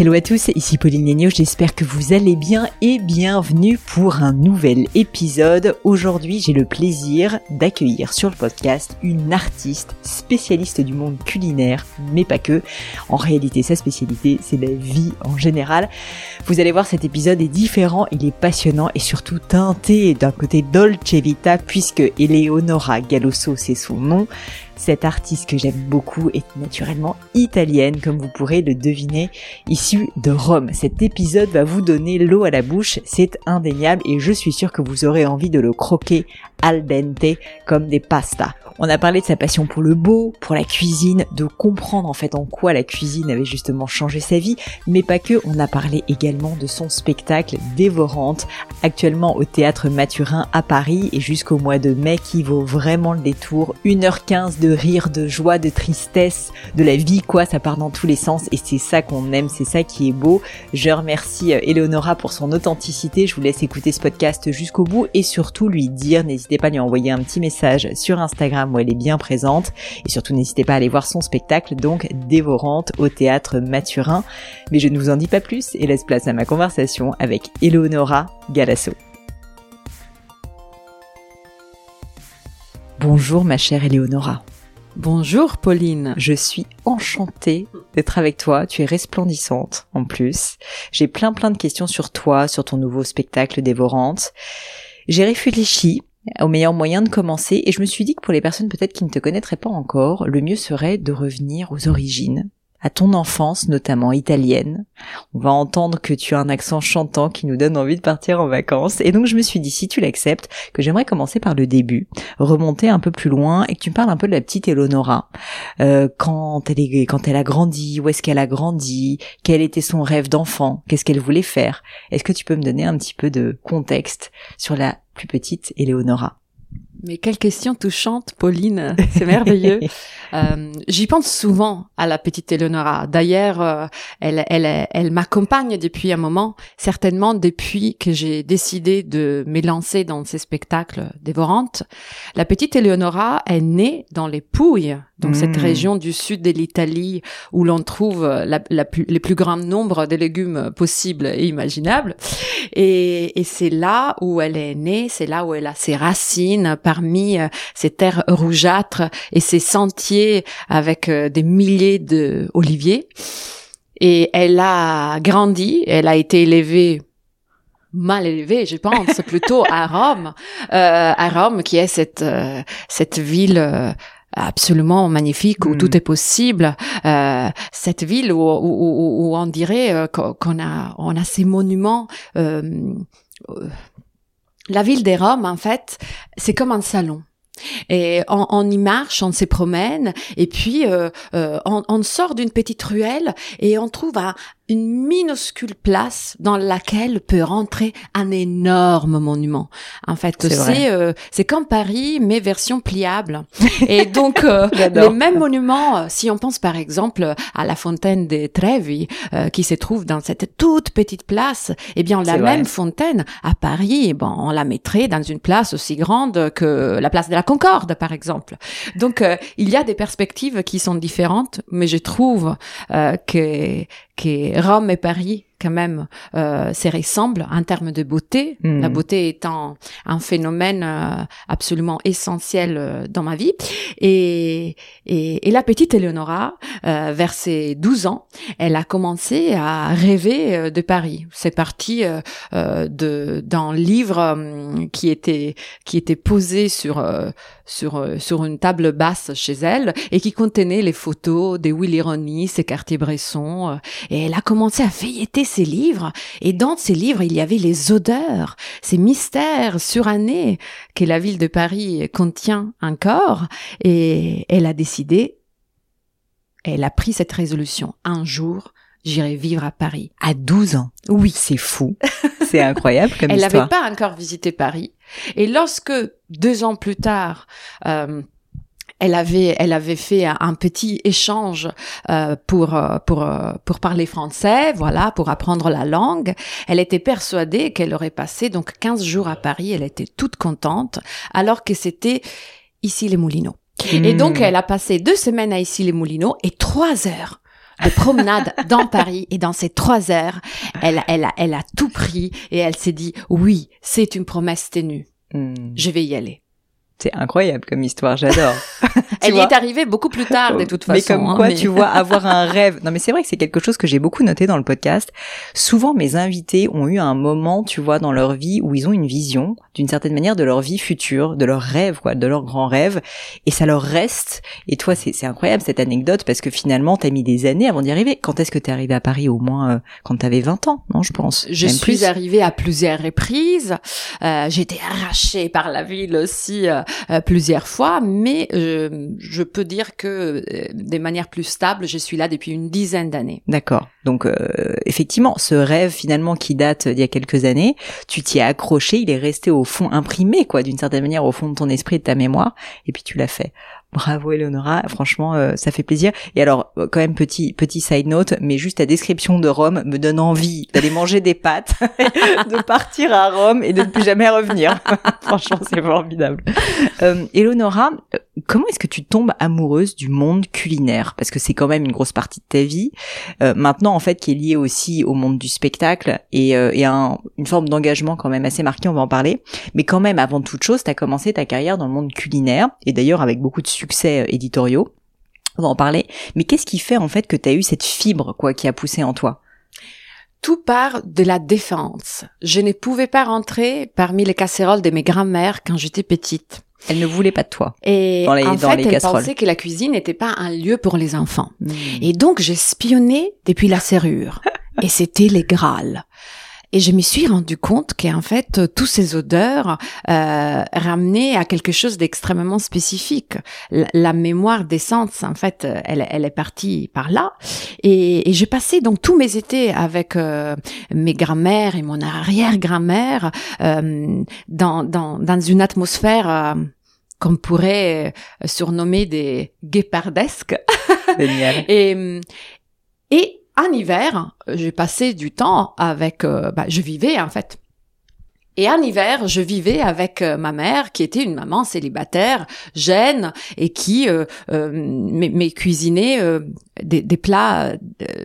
Hello à tous, ici Pauline Léniaud, j'espère que vous allez bien et bienvenue pour un nouvel épisode. Aujourd'hui j'ai le plaisir d'accueillir sur le podcast une artiste spécialiste du monde culinaire, mais pas que. En réalité sa spécialité c'est la vie en général. Vous allez voir cet épisode est différent, il est passionnant et surtout teinté d'un côté dolce vita puisque Eleonora Galosso c'est son nom. Cette artiste que j'aime beaucoup est naturellement italienne, comme vous pourrez le deviner, issue de Rome. Cet épisode va vous donner l'eau à la bouche, c'est indéniable et je suis sûre que vous aurez envie de le croquer al dente comme des pastas. On a parlé de sa passion pour le beau, pour la cuisine, de comprendre en fait en quoi la cuisine avait justement changé sa vie, mais pas que, on a parlé également de son spectacle Dévorante, actuellement au théâtre Mathurin à Paris et jusqu'au mois de mai qui vaut vraiment le détour. 1h15 de rire, de joie, de tristesse, de la vie quoi, ça part dans tous les sens et c'est ça qu'on aime, c'est ça qui est beau. Je remercie euh, Eleonora pour son authenticité, je vous laisse écouter ce podcast jusqu'au bout et surtout lui dire, n'hésitez pas à lui envoyer un petit message sur Instagram où elle est bien présente. Et surtout, n'hésitez pas à aller voir son spectacle, donc Dévorante, au théâtre Mathurin. Mais je ne vous en dis pas plus et laisse place à ma conversation avec Eleonora Galasso. Bonjour ma chère Eleonora. Bonjour Pauline. Je suis enchantée d'être avec toi. Tu es resplendissante en plus. J'ai plein plein de questions sur toi, sur ton nouveau spectacle Dévorante. J'ai réfléchi au meilleur moyen de commencer et je me suis dit que pour les personnes peut-être qui ne te connaîtraient pas encore, le mieux serait de revenir aux origines, à ton enfance notamment italienne. On va entendre que tu as un accent chantant qui nous donne envie de partir en vacances et donc je me suis dit si tu l'acceptes que j'aimerais commencer par le début, remonter un peu plus loin et que tu me parles un peu de la petite Eleonora. Euh, quand elle est quand elle a grandi, où est-ce qu'elle a grandi, quel était son rêve d'enfant, qu'est-ce qu'elle voulait faire. Est-ce que tu peux me donner un petit peu de contexte sur la plus petite Eleonora? Mais quelle question touchante, Pauline. C'est merveilleux. euh, J'y pense souvent à la petite Eleonora. D'ailleurs, euh, elle, elle, elle m'accompagne depuis un moment, certainement depuis que j'ai décidé de m'élancer dans ces spectacles dévorantes. La petite Eleonora est née dans les Pouilles, donc cette Mmh. région du sud de l'Italie où l'on trouve la, la plus- les plus grands nombres de légumes possibles et imaginables. Et, et c'est là où elle est née, c'est là où elle a ses racines parmi euh, ces terres rougeâtres et ces sentiers avec euh, des milliers de oliviers. Et elle a grandi, elle a été élevée mal élevée, je pense, plutôt à Rome, euh, à Rome qui est cette euh, cette ville euh, absolument magnifique où Mm. tout est possible, euh, cette ville où, où, où, où on dirait qu'on qu'on a on a ces monuments. La ville des Roms, en fait, c'est comme un salon. Et on, y marche, on se promène, et puis euh, euh, on sort d'une petite ruelle et on trouve un- une minuscule place dans laquelle peut rentrer un énorme monument. En fait, C'est euh, c'est comme Paris, mais version pliable. Et donc euh, les mêmes monuments, euh, si on pense par exemple à la fontaine des Trevi, euh, qui se trouve dans cette toute petite place, eh bien la vrai. même fontaine à Paris, eh bon, on la mettrait dans une place aussi grande que la place de la Concorde, par exemple. Donc euh, il y a des perspectives qui sont différentes, mais je trouve euh, que que Rome et Paris quand même euh, se ressemblent en termes de beauté, Mm. la beauté étant un phénomène euh, absolument essentiel euh, dans ma vie. Et, et, et la petite Eleonora, euh, vers ses 12 ans, elle a commencé à rêver de Paris. C'est parti de d'un livre qui était qui était posé sur euh, sur euh, sur une table basse chez elle et qui contenait les photos des Willy Ronis, et Cartier-Bresson. et elle a commencé à feuilleter ces livres. Et dans ces livres, il y avait les odeurs, ces mystères surannés que la ville de Paris contient encore. Et elle a décidé, elle a pris cette résolution. Un jour, j'irai vivre à Paris. À 12 ans. Oui. C'est fou. C'est incroyable comme Elle n'avait pas encore visité Paris. Et lorsque, deux ans plus tard, euh, elle avait, elle avait fait un, petit échange euh, pour euh, pour euh, pour parler français, voilà, pour apprendre la langue. Elle était persuadée qu'elle aurait passé donc 15 jours à Paris. Elle était toute contente, alors que c'était ici les Moulineaux. Et donc, elle a passé deux semaines à Issy-les-Moulineaux et trois heures de promenade dans Paris et dans ces trois heures, elle, elle, a, elle a tout pris et elle s'est dit oui, c'est une promesse ténue. Hmm. Je vais y aller. C'est incroyable comme histoire, j'adore. Elle y est arrivée beaucoup plus tard, de toute façon. Mais comme hein, quoi, mais- tu vois, avoir un rêve. Non, mais c'est vrai que c'est quelque chose que j'ai beaucoup noté dans le podcast. Souvent, mes invités ont eu un moment, tu vois, dans leur vie où ils ont une vision, d'une certaine manière, de leur vie future, de leur rêve, quoi, de leur grand rêve, et ça leur reste. Et toi, c'est incroyable cette anecdote parce que finalement, t'as mis des années avant d'y arriver. Quand est-ce que t'es arrivé à Paris Au moins euh, quand t'avais 20 ans, non Je pense. Je suis plus. arrivée à plusieurs reprises. Euh, j'ai été arrachée par la ville aussi euh, euh, plusieurs fois, mais euh, je peux dire que euh, de manière plus stable, je suis là depuis une dizaine d'années. D'accord. Donc euh, effectivement, ce rêve finalement qui date d'il y a quelques années, tu t'y es accroché, il est resté au fond imprimé quoi, d'une certaine manière au fond de ton esprit, de ta mémoire, et puis tu l'as fait. Bravo Eleonora, franchement euh, ça fait plaisir. Et alors euh, quand même petit petit side note, mais juste ta description de Rome me donne envie d'aller manger des pâtes, de partir à Rome et de ne plus jamais revenir. franchement c'est formidable. Euh, Eleonora, comment est-ce que tu tombes amoureuse du monde culinaire? Parce que c'est quand même une grosse partie de ta vie. Euh, maintenant en fait qui est liée aussi au monde du spectacle et, euh, et un- une forme d'engagement quand même assez marquée, on va en parler. Mais quand même, avant toute chose, tu as commencé ta carrière dans le monde culinaire et d'ailleurs avec beaucoup de succès euh, éditoriaux. On va en parler. Mais qu'est-ce qui fait en fait que tu as eu cette fibre quoi qui a poussé en toi? Tout part de la défense. Je ne pouvais pas rentrer parmi les casseroles de mes grands-mères quand j'étais petite. Elle ne voulait pas de toi. Et Dans les- en dans fait, les elle casseroles. pensait que la cuisine n'était pas un lieu pour les enfants. Hmm. Et donc, j'ai spionné depuis la serrure. Et c'était les Graal. Et je me suis rendu compte qu'en fait, euh, tous ces odeurs euh, ramenaient à quelque chose d'extrêmement spécifique. La, la mémoire d'essence, en fait, euh, elle, elle est partie par là. Et, et j'ai passé donc tous mes étés avec euh, mes grand-mères et mon arrière-grand-mère euh, dans, dans, dans une atmosphère qu'on pourrait surnommer des guépardesques. Génial. Et, et en hiver, j'ai passé du temps avec, euh, bah, je vivais en fait. Et en hiver, je vivais avec euh, ma mère, qui était une maman célibataire, jeune, et qui euh, euh, m'est m'est cuisinait euh, des, des plats, euh,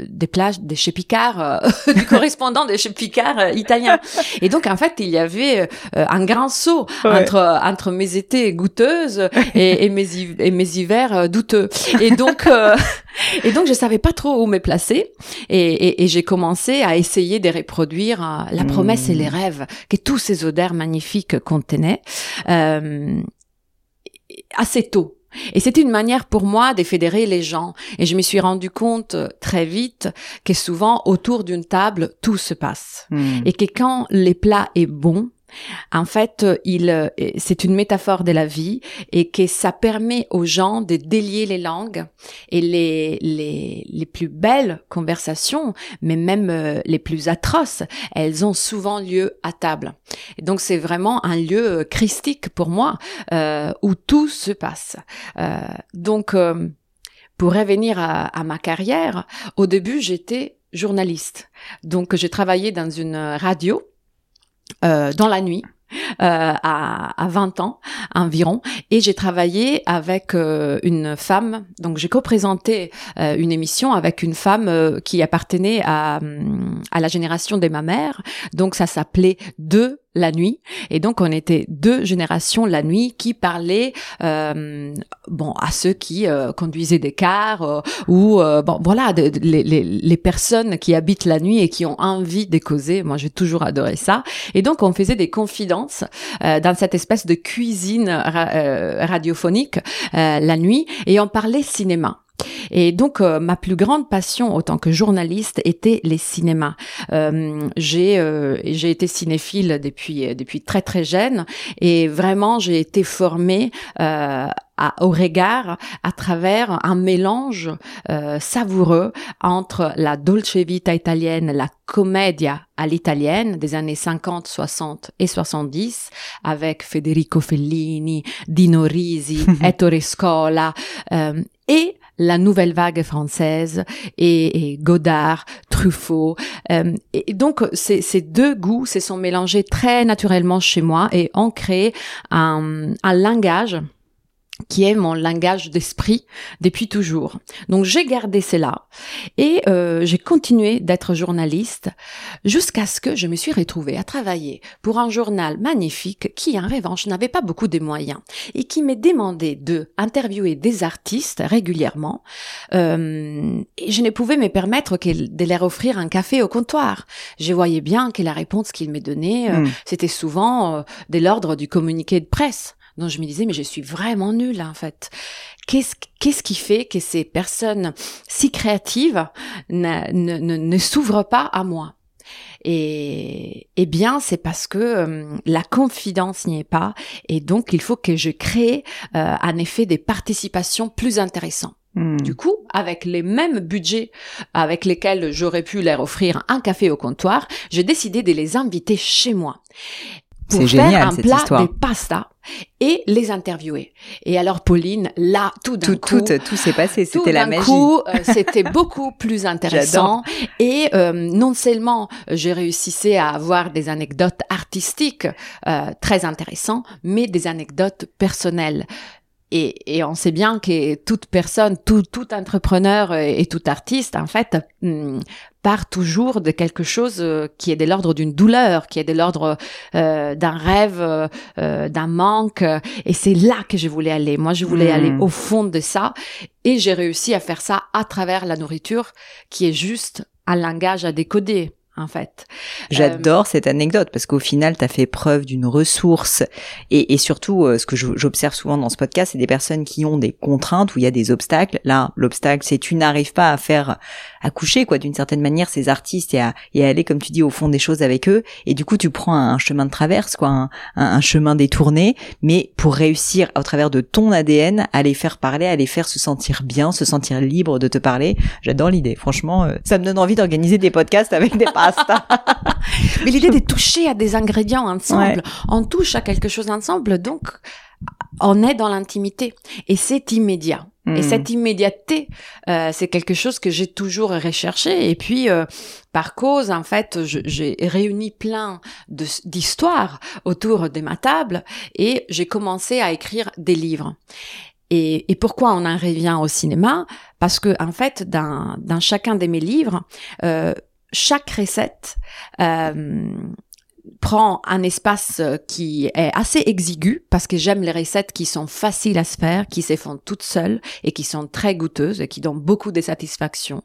des plats de chez Picard, euh, du correspondant de chez Picard euh, italien. Et donc, en fait, il y avait euh, un grand saut Ouais. entre entre mes étés goûteuses et, et mes et mes hivers euh, douteux. Et donc, euh, et donc, je savais pas trop où me placer. Et, et, et j'ai commencé à essayer de reproduire euh, la promesse et les rêves que tous ces odeurs magnifiques contenaient euh, assez tôt. Et c'était une manière pour moi de fédérer les gens. Et je me suis rendu compte euh, très vite que souvent, autour d'une table, tout se passe. Hmm. Et que quand les plats est bon, en fait, euh, il, euh, c'est une métaphore de la vie et que ça permet aux gens de délier les langues et les, les, les plus belles conversations, mais même euh, les plus atroces, elles ont souvent lieu à table. Donc, c'est vraiment un lieu christique pour moi où tout se passe. Donc, pour revenir à ma carrière, au début, j'étais journaliste. Donc, j'ai travaillé dans une radio euh, dans la nuit. euh, à, à 20 ans environ et j'ai travaillé avec euh, une femme donc j'ai co-présenté euh, une émission avec une femme euh, qui appartenait à, hum, à la génération de ma mère donc ça s'appelait De la nuit. Et donc on était deux générations la nuit qui parlaient euh, bon à ceux qui euh, conduisaient des cars euh, ou euh, bon voilà de- les, les, personnes qui habitent la nuit et qui ont envie de causer. Moi j'ai toujours adoré ça. Et donc on faisait des confidences euh, dans cette espèce de cuisine euh, radiophonique la nuit. Et on parlait cinéma et donc euh, ma plus grande passion en tant que journaliste était les cinémas. Euh, j'ai euh, j'ai été cinéphile depuis depuis très très jeune et vraiment j'ai été formée euh, à- au regard à travers un mélange euh, savoureux entre la dolce vita italienne, la commedia à l'italienne des années 50, 60 et 70 avec Federico Fellini, Dino Risi, Ettore Scola euh, et la nouvelle vague française et, Godard, Truffaut. Euh, et donc ces, ces deux goûts se sont mélangés très naturellement chez moi et ont créé un, un langage qui est mon langage d'esprit depuis toujours. Donc j'ai gardé cela et euh, j'ai continué d'être journaliste jusqu'à ce que je me suis retrouvée à travailler pour un journal magnifique qui en revanche n'avait pas beaucoup de moyens et qui m'est demandé de interviewer des artistes régulièrement euh, et je ne pouvais me permettre que de leur offrir un café au comptoir. Je voyais bien que la réponse qu'ils me donnaient euh, hmm. c'était souvent euh, de l'ordre du communiqué de presse. Donc je me disais, mais je suis vraiment nulle en fait. Qu'est-ce qu'est-ce qui fait que ces personnes si créatives ne, ne, ne, s'ouvrent pas à moi? Et eh bien, c'est parce que euh, la confidence n'y est pas, et donc il faut que je crée euh, en effet des participations plus intéressantes. Hmm. Du coup, avec les mêmes budgets avec lesquels j'aurais pu leur offrir un café au comptoir, j'ai décidé de les inviter chez moi pour faire génial, un plat de pasta et les interviewer. Et alors Pauline, là, tout d'un coup, tout, tout, s'est passé, c'était la magie. coup, euh, c'était beaucoup plus intéressant. Et euh, non seulement j'ai réussi à avoir des anecdotes artistiques euh, très intéressantes, mais des anecdotes personnelles. Et, et, on sait bien que toute personne, tout, tout entrepreneur et, tout artiste, en fait, hmm, part toujours de quelque chose euh, qui est de l'ordre d'une douleur, qui est de l'ordre euh, d'un rêve, euh, d'un manque. Et c'est là que je voulais aller. Moi, je voulais aller hmm. au fond de ça. Et j'ai réussi à faire ça à travers la nourriture, qui est juste un langage à décoder en fait. J'adore euh, cette anecdote parce qu'au final, tu as fait preuve d'une ressource et, et surtout, euh, ce que j'observe souvent dans ce podcast, c'est des personnes qui ont des contraintes où il y a des obstacles. Là, l'obstacle, c'est tu n'arrives pas à faire accoucher quoi d'une certaine manière ces artistes et à, et à aller comme tu dis au fond des choses avec eux et du coup tu prends un, chemin de traverse quoi, un, un, chemin détourné, mais pour réussir au travers de ton ADN à les faire parler, à les faire se sentir bien, se sentir libre de te parler. J'adore l'idée. Franchement, euh, ça me donne envie d'organiser des podcasts avec des Mais l'idée de toucher à des ingrédients ensemble, on touche à quelque chose ensemble, donc on est dans l'intimité et c'est immédiat. Et hmm. cette immédiateté, euh, c'est quelque chose que j'ai toujours recherché. Et puis, euh, par cause, en fait, j'ai réuni plein d'histoires autour de ma table et j'ai commencé à écrire des livres. Et, et, pourquoi on en revient au cinéma? Parce que en fait, dans, dans chacun de mes livres, euh, chaque recette euh, prend un espace qui est assez exigu parce que j'aime les recettes qui sont faciles à se faire, qui se font toutes seules et qui sont très goûteuses et qui donnent beaucoup de satisfaction,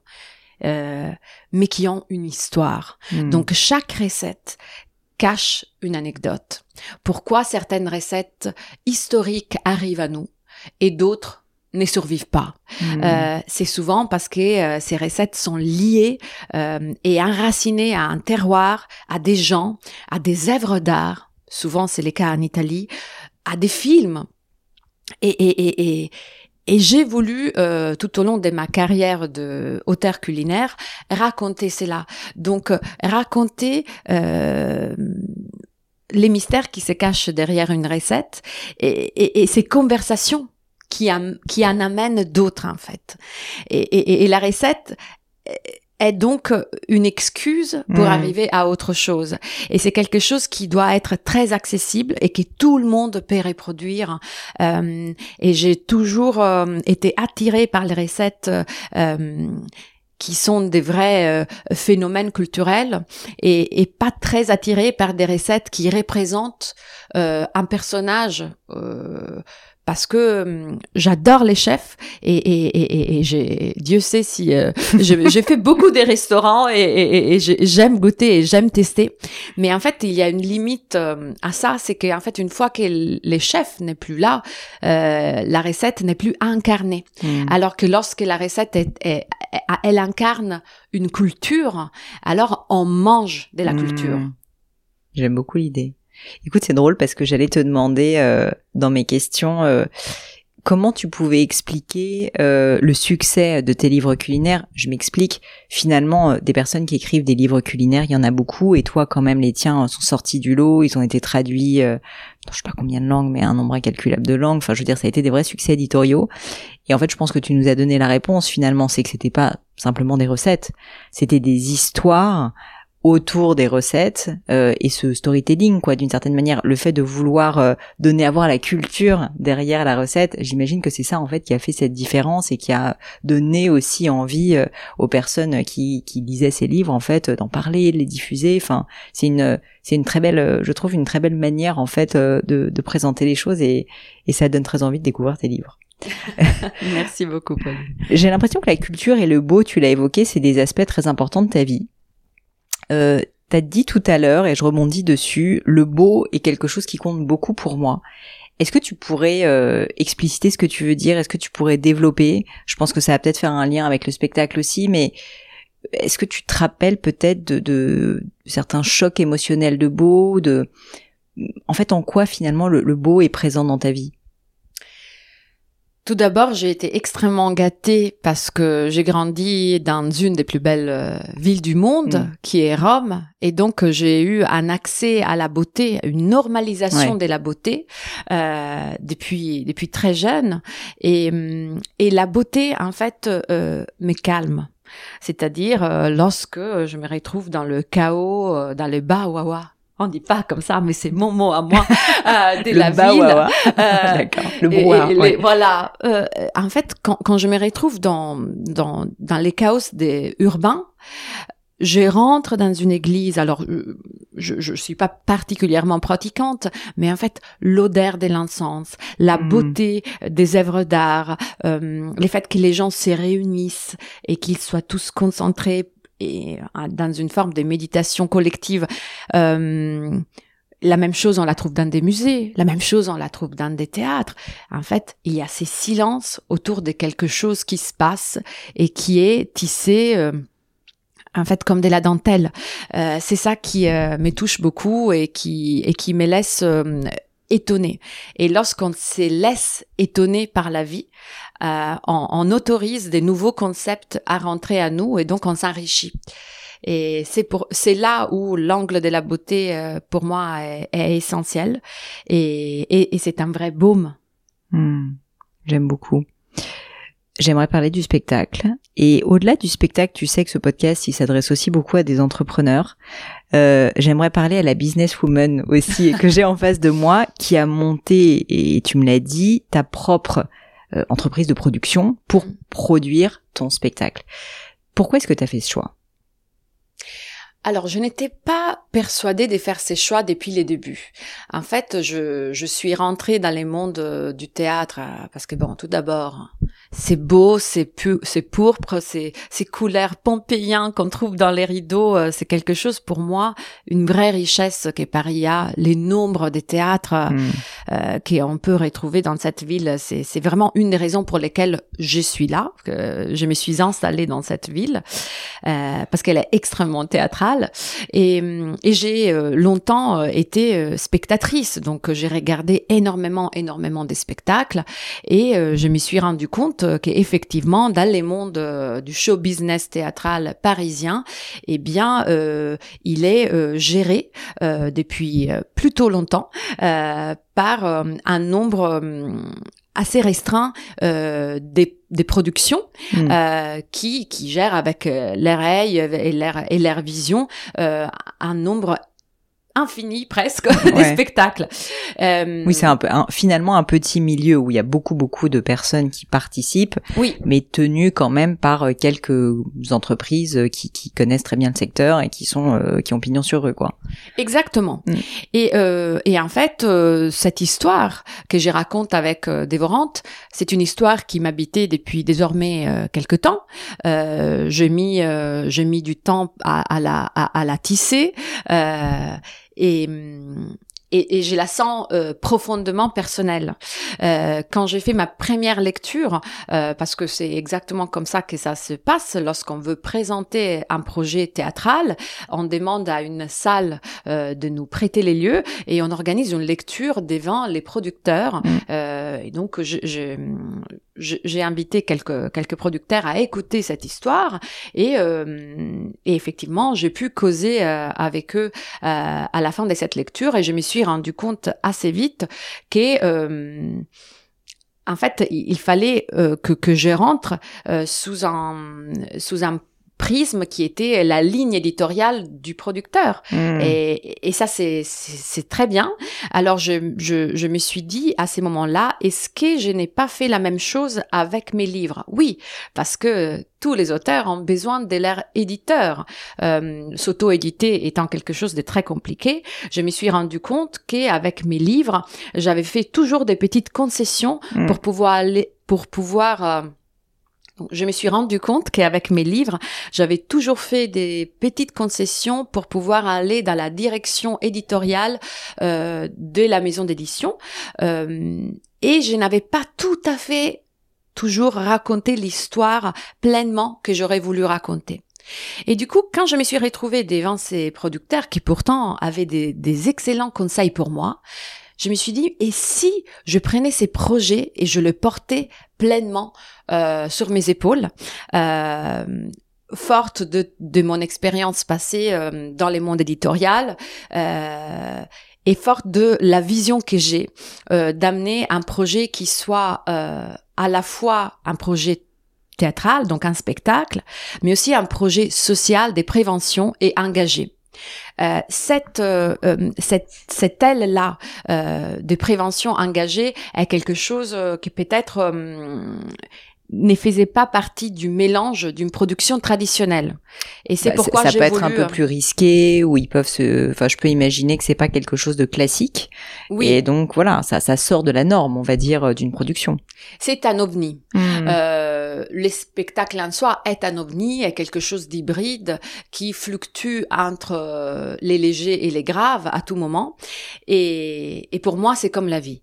euh, mais qui ont une histoire. Hmm. Donc chaque recette cache une anecdote. Pourquoi certaines recettes historiques arrivent à nous et d'autres ne survivent pas. Hmm. Euh, c'est souvent parce que euh, ces recettes sont liées euh, et enracinées à un terroir, à des gens, à des œuvres d'art. Souvent, c'est le cas en Italie, à des films. Et, et, et, et, et j'ai voulu, tout au long de ma carrière de auteur culinaire, raconter cela. Donc, raconter les mystères qui se cachent derrière une recette et, et, et ces conversations qui, qui en amène d'autres en fait. Et, et, et, la recette est donc une excuse pour mmh. arriver à autre chose. Et c'est quelque chose qui doit être très accessible et que tout le monde peut reproduire. Euh, et j'ai toujours euh, été attirée par les recettes. Euh, qui sont des vrais euh, phénomènes culturels et, et, pas très attirée par des recettes qui représentent euh, un personnage euh, parce que hum, j'adore les chefs et, et, et, et j'ai Dieu sait si euh, j'ai fait beaucoup des restaurants et, j'aime goûter et j'aime tester mais en fait il y a une limite euh, à ça c'est qu'en fait une fois que les chefs n'est plus là euh, la recette n'est plus incarnée hmm. alors que lorsque la recette est, elle incarne une culture alors on mange de la hmm. culture j'aime beaucoup l'idée Écoute, c'est drôle parce que j'allais te demander euh, dans mes questions euh, comment tu pouvais expliquer euh, le succès de tes livres culinaires? Je m'explique. Finalement, des personnes qui écrivent des livres culinaires, il y en a beaucoup, et toi, quand même, les tiens sont sortis du lot. Ils ont été traduits, dans je sais pas combien de langues, mais un nombre incalculable de langues. Enfin, je veux dire, ça a été des vrais succès éditoriaux. Et en fait, je pense que tu nous as donné la réponse. Finalement, c'est que c'était pas simplement des recettes, c'était des histoires autour des recettes euh, et ce storytelling quoi d'une certaine manière le fait de vouloir euh, donner à voir la culture derrière la recette j'imagine que c'est ça en fait qui a fait cette différence et qui a donné aussi envie euh, aux personnes qui, qui lisaient ces livres en fait d'en parler de les diffuser enfin c'est une c'est une très belle je trouve une très belle manière en fait de, de présenter les choses et, et ça donne très envie de découvrir tes livres Merci beaucoup, Paul. J'ai l'impression que la culture et le beau, tu l'as évoqué, c'est des aspects très importants de ta vie. Euh, T'as dit tout à l'heure, et je rebondis dessus, le beau est quelque chose qui compte beaucoup pour moi. Est-ce que tu pourrais euh, expliciter ce que tu veux dire? Est-ce que tu pourrais développer? Je pense que ça va peut-être faire un lien avec le spectacle aussi, mais est-ce que tu te rappelles peut-être de, de, certains chocs émotionnels de beau de en fait en quoi finalement le beau est présent dans ta vie? Tout d'abord, j'ai été extrêmement gâtée parce que j'ai grandi dans une des plus belles euh, villes du monde, mm. qui est Rome, et donc j'ai eu un accès à la beauté, une normalisation de la beauté euh, depuis depuis très jeune, et mm, et la beauté en fait euh, me calme. C'est-à-dire euh, lorsque je me retrouve dans le chaos, dans le bas wawa on dit pas comme ça, mais c'est mon mot à moi euh, de la ville. Euh, D'accord. Le brouhaha. Voilà. Euh, en fait, quand, quand je me retrouve dans dans dans les chaos des urbains, je rentre dans une église. Alors, je je suis pas particulièrement pratiquante, mais en fait, l'odeur de l'encens, la hmm. beauté des œuvres d'art, euh, le fait que les gens se réunissent et qu'ils soient tous concentrés et euh, dans une forme de méditation collective. Euh, la même chose, on la trouve dans des musées. La même chose, on la trouve dans des théâtres. En fait, il y a ces silences autour de quelque chose qui se passe et qui est tissé. Euh, en fait comme de la dentelle. Euh, c'est ça qui me touche beaucoup et qui et qui me laisse étonné. Et lorsqu'on se laisse étonner par la vie, euh, on, autorise des nouveaux concepts à rentrer à nous et donc on s'enrichit. Et c'est pour c'est là où l'angle de la beauté euh, pour moi est, essentiel et, et, c'est un vrai baume. Hmm. J'aime beaucoup. J'aimerais parler du spectacle. Et au-delà du spectacle, tu sais que ce podcast, il s'adresse aussi beaucoup à des entrepreneurs. Euh, j'aimerais parler à la businesswoman aussi que j'ai en face de moi, qui a monté, et tu me l'as dit, ta propre euh, entreprise de production pour mm. produire ton spectacle. Pourquoi est-ce que tu as fait ce choix? Alors, je n'étais pas persuadée de faire ces choix depuis les débuts. En fait, je, je suis rentrée dans les mondes euh, du théâtre parce que, bon, tout d'abord, c'est beau, c'est pu, c'est pourpre, c'est ces couleurs pompéiens qu'on trouve dans les rideaux, euh, c'est quelque chose pour moi une vraie richesse que Paris a, les nombres des théâtres mm. euh, qu'on peut retrouver dans cette ville, c'est c'est vraiment une des raisons pour lesquelles je suis là, que je me suis installée dans cette ville euh, parce qu'elle est extrêmement théâtrale. Et et j'ai euh, longtemps été spectatrice, donc j'ai regardé énormément énormément des spectacles et je me suis rendu compte euh, qu'effectivement, dans les mondes euh, du show business théâtral parisien, eh bien, euh, il est géré depuis plutôt longtemps par un nombre assez restreint des, des, productions hmm. qui, qui gèrent avec l'air et l'air et l'air vision un nombre infini presque des spectacles. Euh, oui, c'est un peu finalement un petit milieu où il y a beaucoup beaucoup de personnes qui participent, oui. mais tenues quand même par euh, quelques entreprises euh, qui, qui connaissent très bien le secteur et qui sont euh, qui ont pignon sur eux quoi. Exactement. Mm. Et euh, et en fait cette histoire que je raconte avec Dévorante, c'est une histoire qui m'habitait depuis désormais quelque temps. j'ai mis j'ai mis du temps à, à la à, à la tisser. Et, hum, et, et je la sens euh, profondément personnelle. Euh, quand j'ai fait ma première lecture, euh, parce que c'est exactement comme ça que ça se passe lorsqu'on veut présenter un projet théâtral, on demande à une salle euh, de nous prêter les lieux et on organise une lecture devant les producteurs. Mmh. Euh, et donc je, je j'ai invité quelques quelques producteurs à écouter cette histoire et, euh, et effectivement j'ai pu causer euh, avec eux euh, à la fin de cette lecture et je me suis rendu compte assez vite que en fait il fallait que que je rentre sous un sous un prisme qui était la ligne éditoriale du producteur. Hmm. Et, et, ça, c'est très bien. Alors, je, je, je, me suis dit à ces moments-là, est-ce que je n'ai pas fait la même chose avec mes livres? Oui, parce que tous les auteurs ont besoin de leur éditeur. Euh, S'auto-éditer étant quelque chose de très compliqué, je me suis rendu compte qu'avec mes livres, j'avais fait toujours des petites concessions Hmm. pour pouvoir aller, pour pouvoir euh, je me suis rendu compte qu'avec mes livres, j'avais toujours fait des petites concessions pour pouvoir aller dans la direction éditoriale euh, de la maison d'édition. Euh, et je n'avais pas tout à fait toujours raconté l'histoire pleinement que j'aurais voulu raconter. Et du coup, quand je me suis retrouvée devant ces producteurs qui pourtant avaient des, des excellents conseils pour moi, je me suis dit, et si je prenais ces projets et je le portais pleinement euh, sur mes épaules, euh, forte de, de mon expérience passée euh, dans les mondes éditorial, euh, et forte de la vision que j'ai euh, d'amener un projet qui soit à la fois un projet théâtral, donc un spectacle, mais aussi un projet social des préventions et engagé. Euh, cette, euh, cette, cette aile-là euh, de prévention engagée est quelque chose qui peut-être ne faisait pas partie du mélange d'une production traditionnelle. Et c'est bah, pourquoi ça j'ai peut être un peu plus risqué ou ils peuvent se enfin je peux imaginer que c'est pas quelque chose de classique. Oui. Et donc voilà, ça ça sort de la norme, on va dire d'une production. C'est un ovni. Mmh. Euh, le spectacle en soi est un ovni, est quelque chose d'hybride qui fluctue entre euh, les légers et les graves à tout moment. Et, et pour moi, c'est comme la vie.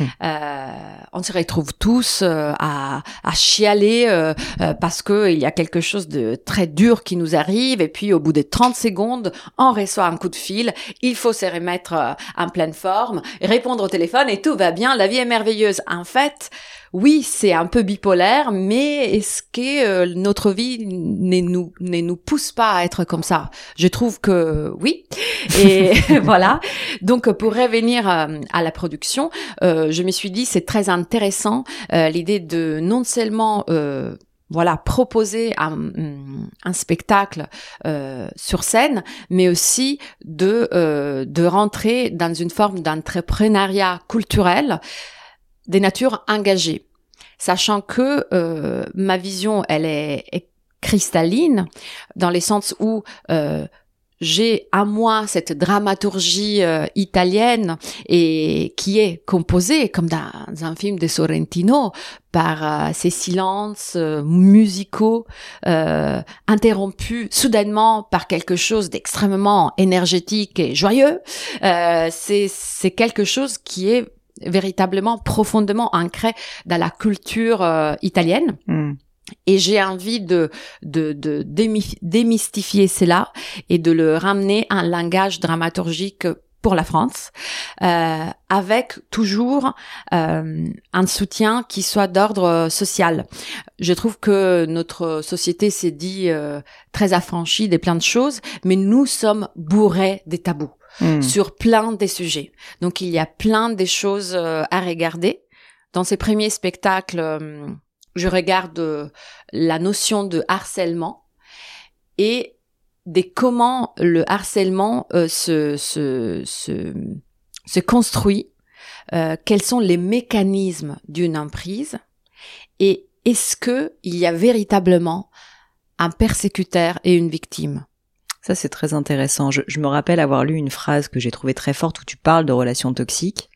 Hum. Euh, on se retrouve tous euh, à, à chialer euh, euh, parce que il y a quelque chose de très dur qui nous arrive et puis au bout de 30 secondes, on reçoit un coup de fil, il faut se remettre euh, en pleine forme, répondre au téléphone et tout va bien, la vie est merveilleuse. En fait, oui, c'est un peu bipolaire, mais est-ce que euh, notre vie ne nous, ne nous pousse pas à être comme ça? Je trouve que oui. Et voilà. Donc, pour revenir euh, à la production, euh, je me suis dit c'est très intéressant euh, l'idée de non seulement voilà, proposer un, un spectacle euh, sur scène, mais aussi de euh, de rentrer dans une forme d'entrepreneuriat culturel des natures engagées, sachant que euh, ma vision, elle est, est, cristalline dans les sens où euh, j'ai à moi cette dramaturgie euh, italienne et qui est composée comme dans un film de Sorrentino par euh, ces silences euh, musicaux interrompus soudainement par quelque chose d'extrêmement énergétique et joyeux. c'est c'est quelque chose qui est véritablement profondément ancré dans la culture euh, italienne. Mm. Et j'ai envie de, de, de démystifier cela et de le ramener à un langage dramaturgique pour la France, euh, avec toujours euh, un soutien qui soit d'ordre social. Je trouve que notre société s'est dit euh, très affranchie des plein de choses, mais nous sommes bourrés des tabous mmh. sur plein des sujets. Donc il y a plein des choses euh, à regarder. Dans ces premiers spectacles, euh, je regarde euh, la notion de harcèlement et des comment le harcèlement se, se, se, se construit, quels sont les mécanismes d'une emprise et est-ce que il y a véritablement un persécuteur et une victime? Ça, c'est très intéressant. Je, me rappelle avoir lu une phrase que j'ai trouvée très forte où tu parles de relations toxiques.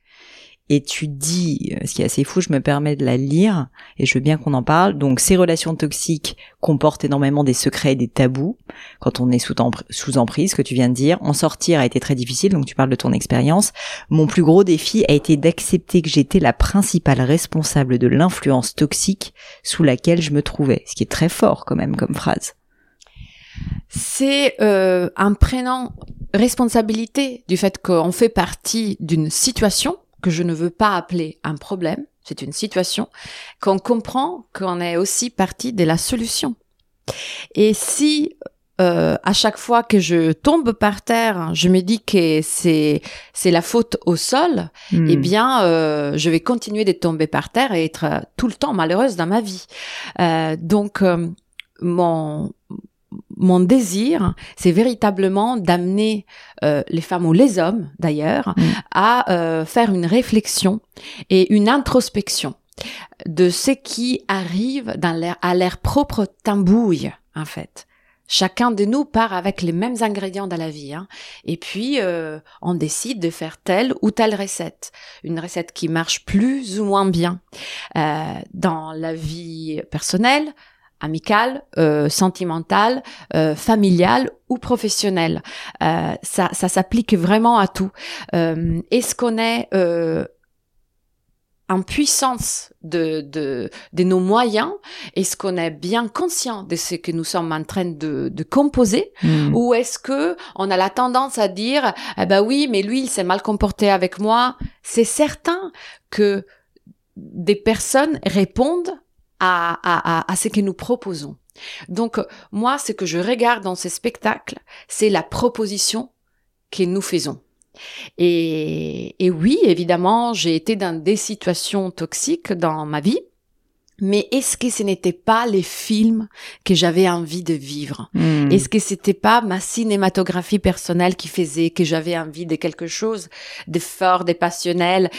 Et tu dis, ce qui est assez fou, je me permets de la lire, et je veux bien qu'on en parle. Donc, ces relations toxiques comportent énormément des secrets et des tabous, quand on est sous, sous emprise, ce que tu viens de dire. En sortir a été très difficile, donc tu parles de ton expérience. Mon plus gros défi a été d'accepter que j'étais la principale responsable de l'influence toxique sous laquelle je me trouvais. Ce qui est très fort, quand même, comme phrase c'est euh, en prenant responsabilité du fait qu'on fait partie d'une situation que je ne veux pas appeler un problème, c'est une situation, qu'on comprend qu'on est aussi partie de la solution. Et si euh, à chaque fois que je tombe par terre, je me dis que c'est c'est la faute au sol, Hmm. mm. eh bien, euh, je vais continuer de tomber par terre et être tout le temps malheureuse dans ma vie. Euh, donc, mon mon désir, c'est véritablement d'amener euh, les femmes ou les hommes d'ailleurs Mm. à euh, faire une réflexion et une introspection de ce qui arrive dans leur, à leur propre tambouille en fait. Chacun de nous part avec les mêmes ingrédients dans la vie, hein. et puis euh, on décide de faire telle ou telle recette, une recette qui marche plus ou moins bien euh, dans la vie personnelle, amicale, euh, sentimentale, euh, familiale ou professionnelle. Euh, ça, ça s'applique vraiment à tout. Euh, Est-ce qu'on est euh, en puissance de, de, de nos moyens? Est-ce qu'on est bien conscient de ce que nous sommes en train de, de composer? Mm. ou est-ce que on a la tendance à dire eh ben oui mais lui il s'est mal comporté avec moi c'est certain que des personnes répondent à, à, à, à ce que nous proposons. Donc moi ce que je regarde dans ces spectacles c'est la proposition que nous faisons. Et, et oui évidemment j'ai été dans des situations toxiques dans ma vie mais est-ce que ce n'était pas les films que j'avais envie de vivre? Mm. est-ce que c'était pas ma cinématographie personnelle qui faisait que j'avais envie de quelque chose de fort, de passionnel?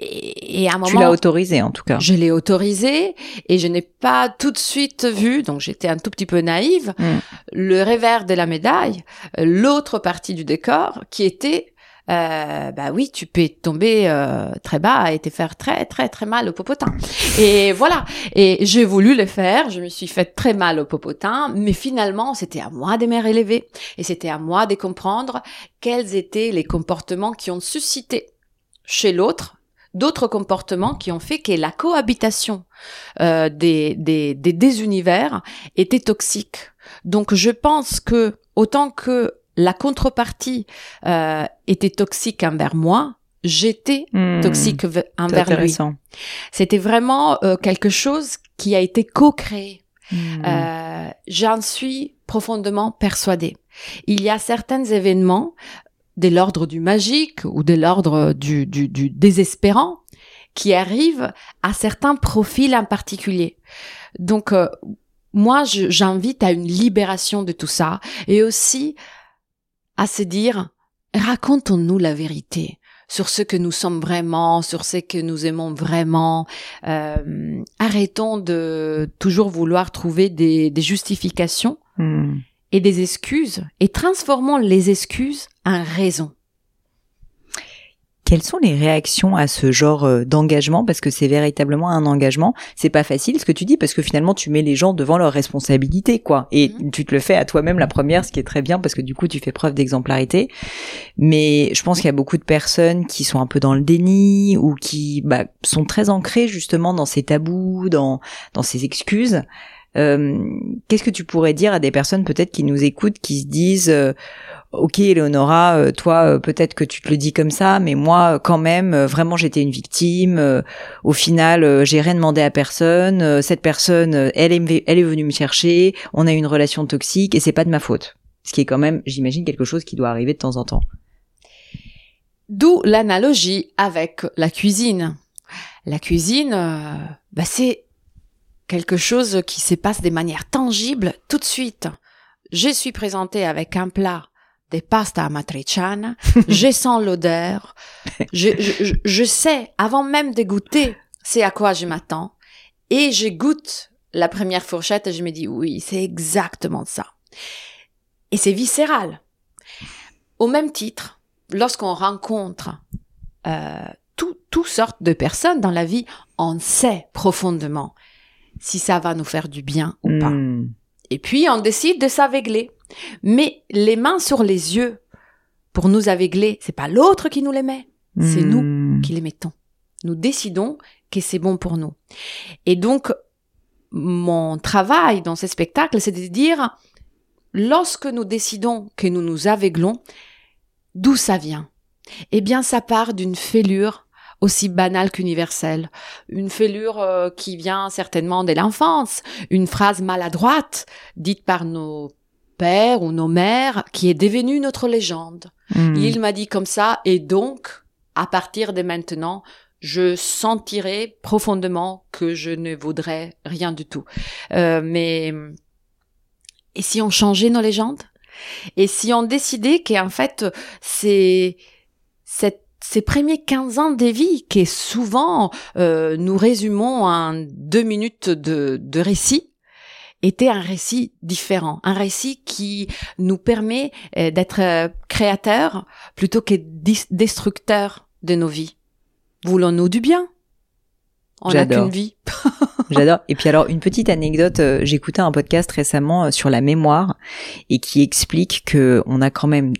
Et, à un Tu l'as moment, autorisé en tout cas. je l'ai autorisé et je n'ai pas tout de suite vu, donc j'étais un tout petit peu naïve, Mm. le revers de la médaille, l'autre partie du décor qui était euh, bah oui, tu peux tomber euh, très bas et te faire très très très mal au popotin. Et voilà. Et j'ai voulu le faire. Je me suis fait très mal au popotin, mais finalement, c'était à moi de me relever et c'était à moi de comprendre quels étaient les comportements qui ont suscité chez l'autre d'autres comportements qui ont fait que la cohabitation euh, des, des, des, des univers était toxique. Donc je pense que autant que la contrepartie euh, était toxique envers moi, j'étais Mm. toxique envers lui. C'était vraiment euh, quelque chose qui a été co-créé. Mm. Euh, J'en suis profondément persuadée. Il y a certains événements de l'ordre du magique ou de l'ordre du, du, désespérant qui arrivent à certains profils en particulier. Donc, euh, moi, j'invite à une libération de tout ça et aussi à se dire, racontons-nous la vérité sur ce que nous sommes vraiment, sur ce que nous aimons vraiment. Euh, arrêtons de toujours vouloir trouver des, des justifications Mm. Et des excuses et transformons les excuses en raisons. Quelles sont les réactions à ce genre euh, d'engagement? Parce que c'est véritablement un engagement. C'est pas facile ce que tu dis parce que finalement tu mets les gens devant leurs responsabilités, quoi. Et Mhm. tu te le fais à toi-même la première, ce qui est très bien parce que du coup tu fais preuve d'exemplarité. Mais je pense qu'il y a beaucoup de personnes qui sont un peu dans le déni ou qui bah, sont très ancrées justement dans ces tabous, dans dans ces excuses. Euh, Qu'est-ce que tu pourrais dire à des personnes peut-être qui nous écoutent, qui se disent euh, Ok, Eleonora, euh, toi, peut-être que tu te le dis comme ça, mais moi, quand même, vraiment, j'étais une victime. au final, j'ai rien demandé à personne. cette personne, elle est, elle est venue me chercher. On a eu une relation toxique et c'est pas de ma faute. Ce qui est quand même, j'imagine, quelque chose qui doit arriver de temps en temps. D'où l'analogie avec la cuisine. La cuisine, euh, bah, c'est quelque chose qui se passe de manière tangible tout de suite. Je suis présentée avec un plat des pastas amatriciana, je sens l'odeur, je, je, je- je sais avant même de goûter c'est à quoi je m'attends et je goûte la première fourchette et je me dis oui c'est exactement ça. Et c'est viscéral. Au même titre, lorsqu'on rencontre euh, tout, toutes sortes de personnes dans la vie, on sait profondément si ça va nous faire du bien ou pas. Hmm. Et puis on décide de s'aveugler. Mais les mains sur les yeux pour nous aveugler, c'est pas l'autre qui nous les met, c'est nous Hmm. qui les mettons. Nous décidons que c'est bon pour nous. Et donc mon travail dans ces spectacles, c'est de dire lorsque nous décidons que nous nous aveuglons, d'où ça vient? Eh bien, ça part d'une fêlure aussi banale qu'universelle, une fêlure euh, qui vient certainement de l'enfance, une phrase maladroite dite par nos pères ou nos mères qui est devenue notre légende. Hmm. Il m'a dit comme ça et donc, à partir de maintenant, je sentirai profondément que je ne voudrais rien du tout. Euh, mais Et si on changeait nos légendes? Et si on décidait qu'en fait, c'est cette ces premiers 15 ans de vie qui souvent euh, nous résumons en deux minutes de, de récit était un récit différent, un récit qui nous permet euh, d'être euh, créateurs plutôt que destructeurs de nos vies. Voulons-nous du bien? On n'a qu'une vie. J'adore. Et puis alors une petite anecdote, j'écoutais un podcast récemment sur la mémoire et qui explique que on a quand même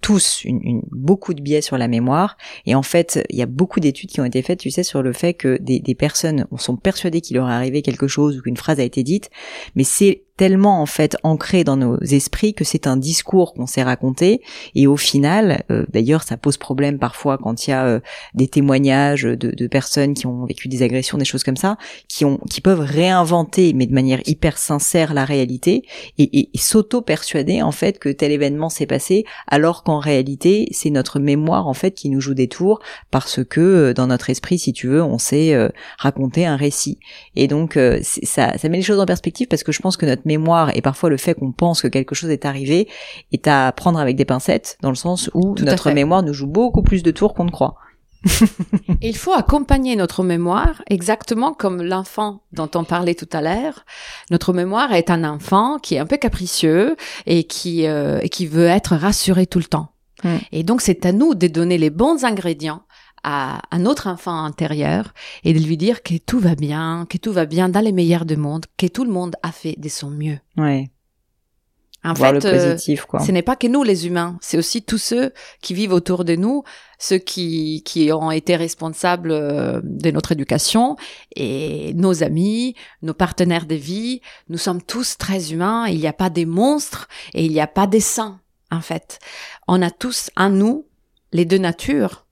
tous une, une, beaucoup de biais sur la mémoire. Et en fait il y a beaucoup d'études qui ont été faites tu sais sur le fait que des, des personnes sont persuadées qu'il leur est arrivé quelque chose ou qu'une phrase a été dite mais c'est tellement en fait ancré dans nos esprits que c'est un discours qu'on s'est raconté. Et au final euh, d'ailleurs ça pose problème parfois quand il y a euh, des témoignages de, personnes qui ont vécu des agressions des choses comme ça qui ont qui peuvent réinventer mais de manière hyper sincère la réalité et, et, s'auto persuader en fait que tel événement s'est passé alors qu'en réalité c'est notre mémoire en fait qui nous joue des tours parce que euh, dans notre esprit si tu veux on s'est raconté un récit. Et donc ça ça met les choses en perspective parce que je pense que notre mémoire et parfois le fait qu'on pense que quelque chose est arrivé est à prendre avec des pincettes dans le sens où notre mémoire nous joue beaucoup plus de tours qu'on ne croit. Il faut accompagner notre mémoire exactement comme l'enfant dont on parlait tout à l'heure. Notre mémoire est un enfant qui est un peu capricieux et qui, euh, qui veut être rassuré tout le temps. Hmm. Et donc c'est à nous de donner les bons ingrédients à, un notre enfant intérieur et de lui dire que tout va bien, que tout va bien dans les meilleurs du monde, que tout le monde a fait de son mieux. Ouais. En fait, euh, ce n'est pas que nous les humains, c'est aussi tous ceux qui vivent autour de nous, ceux qui, qui ont été responsables euh, de notre éducation et nos amis, nos partenaires de vie. Nous sommes tous très humains, il n'y a pas des monstres et il n'y a pas des saints, en fait. On a tous en nous les deux natures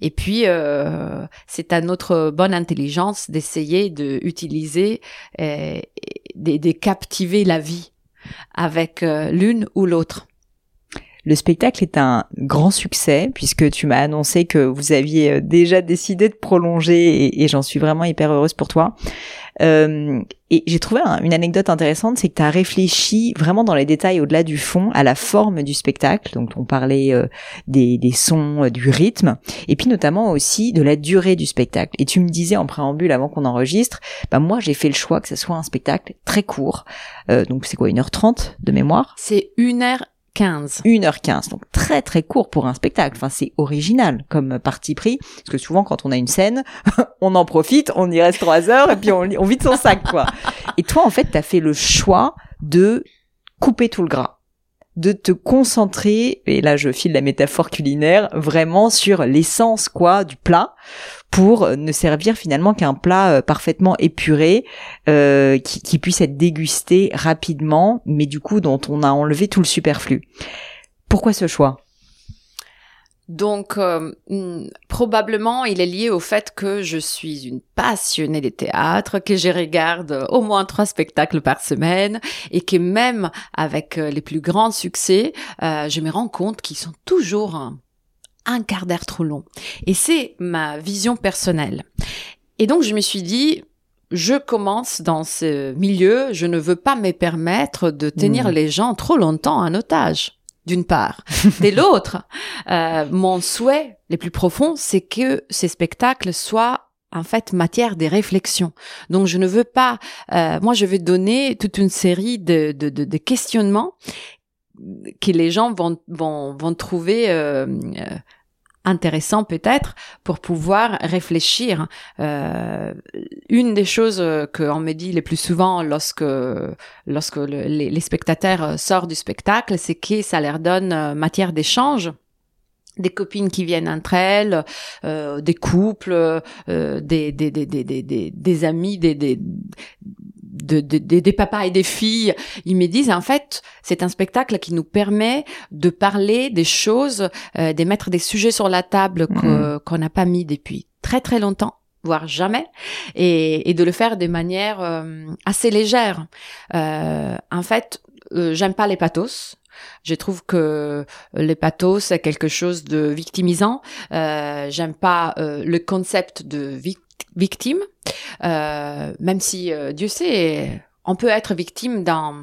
et puis, euh, c'est à notre bonne intelligence d'essayer de utiliser, euh, de, captiver la vie avec euh, l'une ou l'autre. Le spectacle est un grand succès puisque tu m'as annoncé que vous aviez euh, déjà décidé de prolonger et, j'en suis vraiment hyper heureuse pour toi. Euh, et j'ai trouvé une anecdote intéressante, c'est que tu as réfléchi vraiment dans les détails au-delà du fond à la forme du spectacle. Donc on parlait euh, des, sons, euh, du rythme, et puis notamment aussi de la durée du spectacle. Et tu me disais en préambule avant qu'on enregistre, bah moi j'ai fait le choix que ce soit un spectacle très court. donc c'est quoi, 1h30 de mémoire? C'est 1h 15. 1h15, donc très très court pour un spectacle. Enfin, c'est original comme parti pris, parce que souvent quand on a une scène, on en profite, on y reste trois heures et puis on, on vide son sac, quoi. Et toi, en fait, t'as fait le choix de couper tout le gras de te concentrer, et là je file la métaphore culinaire, vraiment sur l'essence quoi du plat, pour ne servir finalement qu'un plat euh, parfaitement épuré, euh, qui, qui puisse être dégusté rapidement, mais du coup dont on a enlevé tout le superflu. Pourquoi ce choix? Donc, euh, hmm, probablement, il est lié au fait que je suis une passionnée des théâtres, que je regarde au moins trois spectacles par semaine, et que même avec euh, les plus grands succès, euh, je me rends compte qu'ils sont toujours un, quart d'heure trop longs. Et c'est ma vision personnelle. Et donc, je me suis dit, je commence dans ce milieu, je ne veux pas me permettre de tenir mmh. les gens trop longtemps en otage d'une part. De l'autre, euh, mon souhait le plus profond, c'est que ces spectacles soient en fait matière des réflexions. Donc je ne veux pas, euh, moi je vais donner toute une série de, de, de, de questionnements que les gens vont, vont, vont trouver euh, intéressant peut-être pour pouvoir réfléchir. Euh, une des choses qu'on me dit le plus souvent lorsque lorsque les, spectateurs sortent du spectacle, c'est que ça leur donne euh, matière d'échange des copines qui viennent entre elles, euh, des couples, euh, des, des, des, des, des, des amis, des, des, de, des papas et des filles, ils me disent en fait c'est un spectacle qui nous permet de parler des choses, euh, de mettre des sujets sur la table mm. qu'on n'a pas mis depuis très très longtemps voire jamais, et, et de le faire de manière euh, assez légère. Euh, en fait, euh, j'aime pas les pathos. Je trouve que les pathos c'est quelque chose de victimisant. Euh, j'aime pas le concept de victime, euh, même si euh, Dieu sait, on peut être victime dans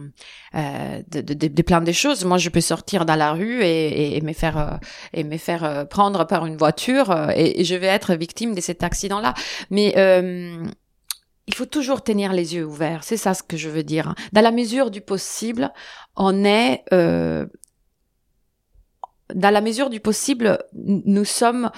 euh, de, plein de choses. Moi, je peux sortir dans la rue et, me faire et me faire prendre par une voiture et, et, je vais être victime de cet accident-là. Mais il faut toujours tenir les yeux ouverts. C'est ça ce que je veux dire. Dans la mesure du possible, on est dans la mesure du possible, nous sommes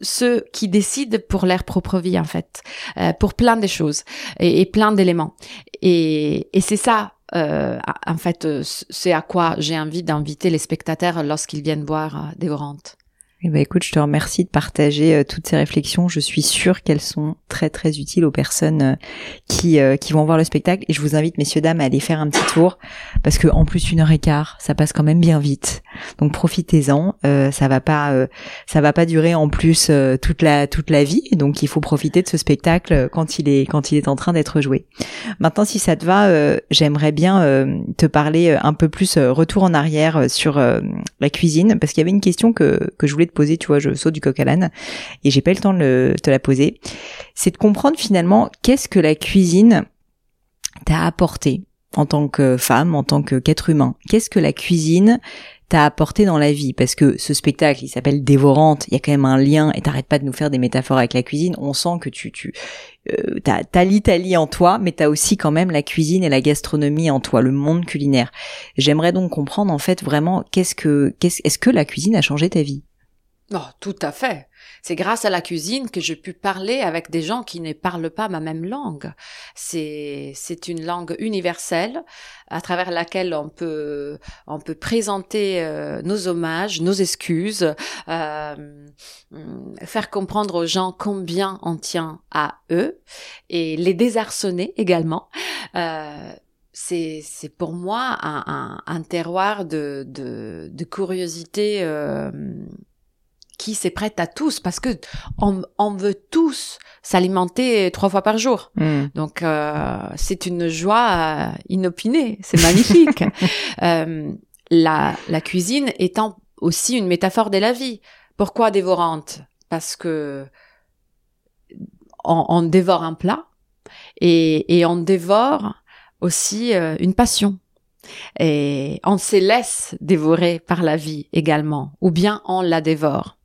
ceux qui décident pour leur propre vie en fait, euh, pour plein de choses et, plein d'éléments. Et, et c'est ça, euh, en fait, c'est à quoi j'ai envie d'inviter les spectateurs lorsqu'ils viennent voir euh, Dévorante. Eh ben, écoute, je te remercie de partager euh, toutes ces réflexions. Je suis sûre qu'elles sont très très utiles aux personnes euh, qui euh, qui vont voir le spectacle. Et je vous invite, messieurs dames, à aller faire un petit tour parce que en plus une heure et quart, ça passe quand même bien vite. Donc profitez-en. ça va pas ça va pas durer en plus toute la toute la vie. Donc il faut profiter de ce spectacle quand il est quand il est en train d'être joué. Maintenant, si ça te va, j'aimerais bien te parler un peu plus retour en arrière sur la cuisine parce qu'il y avait une question que que je voulais poser, tu vois, je saute du coq à l'âne et j'ai pas eu le temps de te la poser. C'est de comprendre finalement qu'est-ce que la cuisine t'a apporté en tant que femme, en tant qu'être humain. Qu'est-ce que la cuisine t'a apporté dans la vie Parce que ce spectacle, il s'appelle Dévorante, il y a quand même un lien, et t'arrêtes pas de nous faire des métaphores avec la cuisine, on sent que tu, tu euh, t'as, l'Italie en toi, mais t'as aussi quand même la cuisine et la gastronomie en toi, le monde culinaire. J'aimerais donc comprendre en fait vraiment qu'est-ce que, qu'est-ce, est-ce que la cuisine a changé ta vie? Oh, tout à fait. C'est grâce à la cuisine que j'ai pu parler avec des gens qui ne parlent pas ma même langue. C'est, c'est une langue universelle à travers laquelle on peut, on peut présenter euh, nos hommages, nos excuses, euh, faire comprendre aux gens combien on tient à eux et les désarçonner également. Euh, c'est, c'est pour moi un, un, un terroir de, de, de curiosité euh, qui s'est prête à tous parce que on, veut tous s'alimenter trois fois par jour. Hmm. Donc euh, c'est une joie inopinée, c'est magnifique. euh, la, la cuisine étant aussi une métaphore de la vie. Pourquoi dévorante Parce que on, dévore un plat et, et on dévore aussi euh, une passion. Et on se laisse dévorer par la vie également, ou bien on la dévore.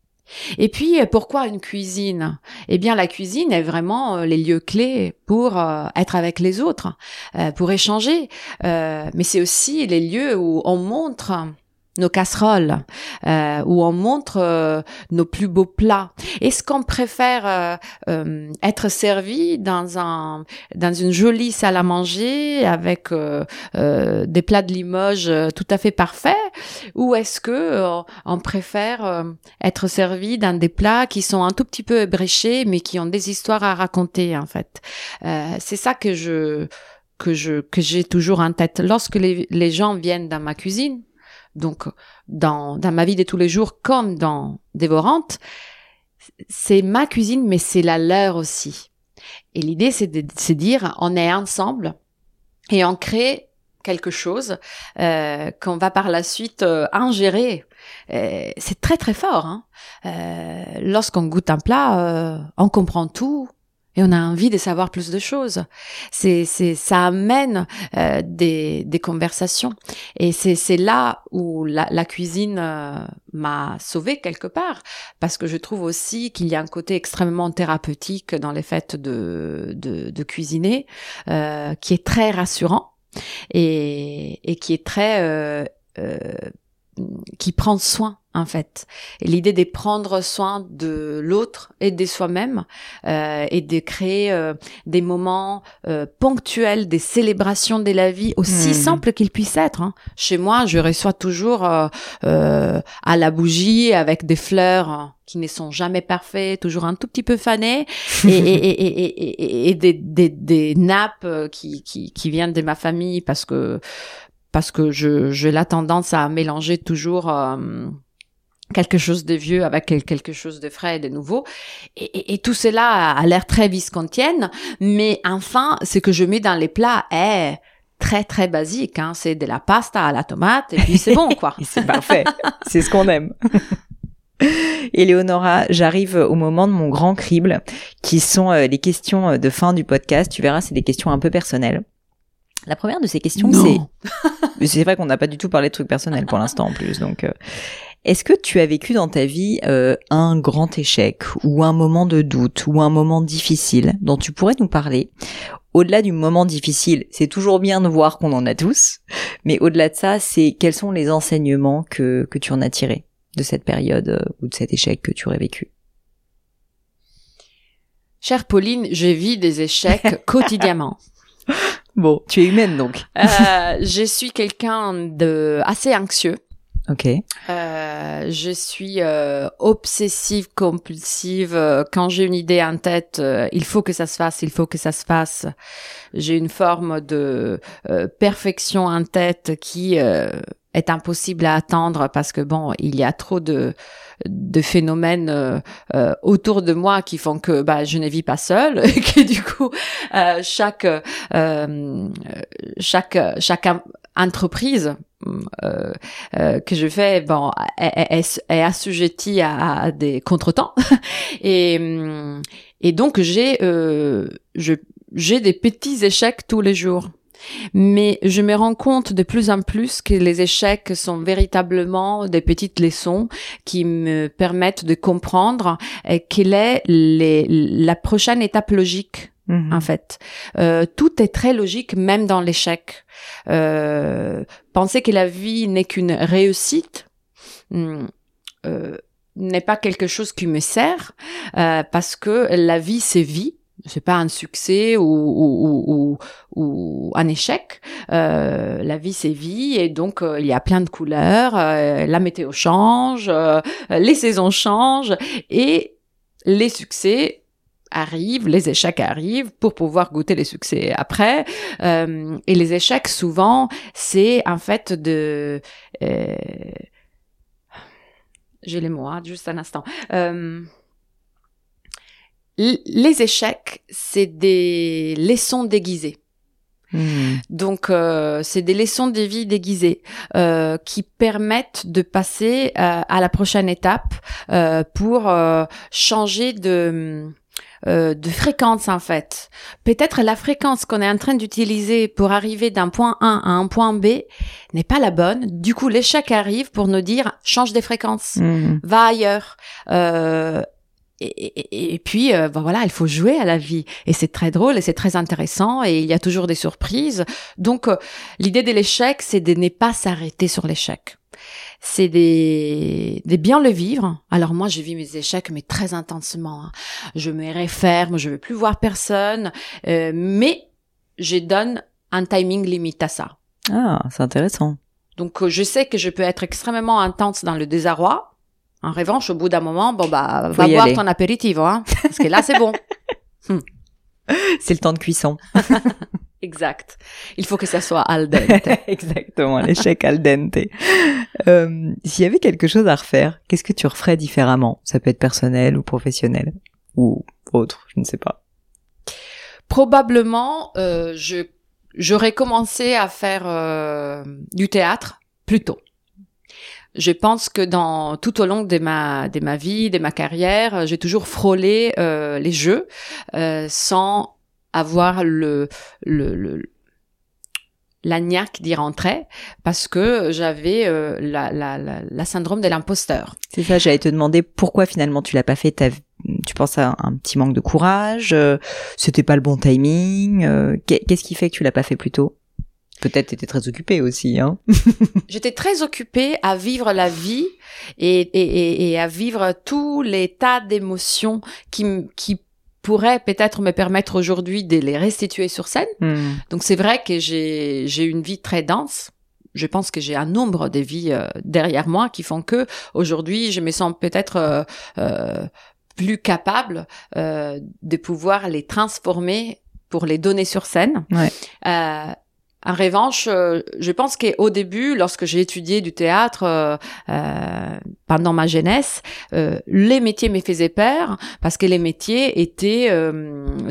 Et puis, pourquoi une cuisine? Eh bien, la cuisine est vraiment euh, les lieux clés pour euh, être avec les autres, euh, pour échanger. mais c'est aussi les lieux où on montre nos casseroles, euh, où on montre euh, nos plus beaux plats. Est-ce qu'on préfère euh, euh, être servi dans un dans une jolie salle à manger avec des plats de Limoges tout à fait parfaits, ou est-ce que on préfère être servi dans des plats qui sont un tout petit peu ébréchés mais qui ont des histoires à raconter en fait? C'est ça que je que je que j'ai toujours en tête lorsque les, les gens viennent dans ma cuisine donc dans, ma vie de tous les jours comme dans Dévorante, c'est ma cuisine, mais c'est la leur aussi. Et l'idée, c'est de se dire, on est ensemble et on crée quelque chose euh, qu'on va par la suite euh, ingérer. Euh, c'est très très fort. Hein. Euh, lorsqu'on goûte un plat, euh, on comprend tout, et on a envie de savoir plus de choses. C'est, c'est, ça amène euh, des, des conversations. Et c'est, c'est là où la, la cuisine euh, m'a sauvée quelque part, parce que je trouve aussi qu'il y a un côté extrêmement thérapeutique dans les faits de, de, de cuisiner, euh, qui est très rassurant et, et qui est très euh, euh, qui prend soin en fait. Et l'idée de prendre soin de l'autre et de soi-même euh, et de créer euh, des moments euh, ponctuels, des célébrations de la vie aussi hmm. simples qu'ils puissent être. Hein. Chez moi, je reçois toujours euh, euh, à la bougie avec des fleurs qui ne sont jamais parfaits, toujours un tout petit peu fanées, et, et, et, et, des, des, des nappes qui, qui, qui viennent de ma famille parce que parce que je j'ai la tendance à mélanger toujours euh, quelque chose de vieux avec quelque chose de frais et de nouveau. Et, et, tout cela a l'air très viscontienne, mais enfin, ce que je mets dans les plats est très très basique. Hein. C'est de la pasta à la tomate et puis c'est bon quoi. c'est parfait. c'est ce qu'on aime. Éléonora, j'arrive au moment de mon grand crible, qui sont euh, les questions de fin du podcast. Tu verras, c'est des questions un peu personnelles. La première de ces questions, c'est... c'est vrai qu'on n'a pas du tout parlé de trucs personnels pour l'instant en plus. Donc, euh, est-ce que tu as vécu dans ta vie euh, un grand échec ou un moment de doute ou un moment difficile dont tu pourrais nous parler? Au-delà du moment difficile, c'est toujours bien de voir qu'on en a tous, mais au-delà de ça, c'est quels sont les enseignements que, que tu en as tirés de cette période euh, ou de cet échec que tu aurais vécu? Chère Pauline, je vis des échecs quotidiennement. Bon, tu es humaine donc. euh, je suis quelqu'un de assez anxieux. Ok. Euh, je suis euh, obsessive compulsive. Euh, quand j'ai une idée en tête, euh, il faut que ça se fasse, il faut que ça se fasse. J'ai une forme de euh, perfection en tête qui est impossible à attendre parce que bon, il y a trop de de phénomènes euh, euh, autour de moi qui font que bah, je ne vis pas seule et que du coup euh, chaque chaque chaque entreprise que je fais bon est, est, assujettie à, à, des contretemps. Et et donc j'ai je j'ai des petits échecs tous les jours. Mais je me rends compte de plus en plus que les échecs sont véritablement des petites leçons qui me permettent de comprendre euh, quelle est la prochaine étape logique mhm. en fait. Euh, tout est très logique, même dans l'échec. Euh, penser que la vie n'est qu'une réussite hmm, n'est pas quelque chose qui me sert, parce que la vie, c'est vie c'est pas un succès ou, ou, ou, ou un échec. Euh, la vie, c'est vie et donc euh, il y a plein de couleurs. Euh, la météo change, euh, les saisons changent et les succès arrivent, les échecs arrivent pour pouvoir goûter les succès après. et les échecs, souvent, c'est en fait de... J'ai les mots, hein, juste un instant les échecs, c'est des leçons déguisées. Hmm. Donc, euh, c'est des leçons de vie déguisées euh, qui permettent de passer euh, à la prochaine étape euh, pour euh, changer de de fréquence en fait. Peut-être la fréquence qu'on est en train d'utiliser pour arriver d'un point A à un point B n'est pas la bonne. Du coup, l'échec arrive pour nous dire change des fréquences, hmm. va ailleurs. Euh, et, et, puis euh, ben voilà, il faut jouer à la vie et c'est très drôle et c'est très intéressant et il y a toujours des surprises. Donc euh, l'idée de l'échec, c'est de ne pas s'arrêter sur l'échec. C'est des, des bien le vivre. Alors moi, j'ai vu mes échecs mais très intensement. Hein. Je me referme, je veux plus voir personne, euh, mais je donne un timing limite à ça. Ah, c'est intéressant. Donc je sais que je peux être extrêmement intense dans le désarroi, en revanche, au bout d'un moment, bon bah, va boire ton apéritif, hein, parce que là, c'est bon. Hmm. C'est le temps de cuisson. exact. Il faut que ça soit al dente. Exactement, l'échec al dente. Euh, S'il y avait quelque chose à refaire, qu'est-ce que tu referais différemment? Ça peut être personnel ou professionnel ou autre, je ne sais pas. Probablement, euh, je j'aurais commencé à faire euh, du théâtre plus tôt je pense que dans tout au long de ma de ma vie, de ma carrière, j'ai toujours frôlé euh, les jeux euh, sans avoir le le, le la niaque d'y rentrer parce que j'avais euh, la, la, la, la, syndrome de l'imposteur. C'est ça, j'allais te demander pourquoi finalement tu l'as pas fait. Tu penses à un petit manque de courage, euh, c'était pas le bon timing. Euh, qu'est-ce qui fait que tu l'as pas fait plus tôt? Peut-être étais très occupée aussi, hein J'étais très occupée à vivre la vie et, et, et à vivre tous les tas d'émotions qui, qui pourraient peut-être me permettre aujourd'hui de les restituer sur scène. Hmm. Donc c'est vrai que j'ai j'ai une vie très dense. Je pense que j'ai un nombre de vies euh, derrière moi qui font que aujourd'hui je me sens peut-être euh, euh, plus capable euh, de pouvoir les transformer pour les donner sur scène. Ouais. En revanche, euh, je pense qu'au début, lorsque j'ai étudié du théâtre euh, euh, pendant ma jeunesse, les métiers me faisaient peur parce que les métiers étaient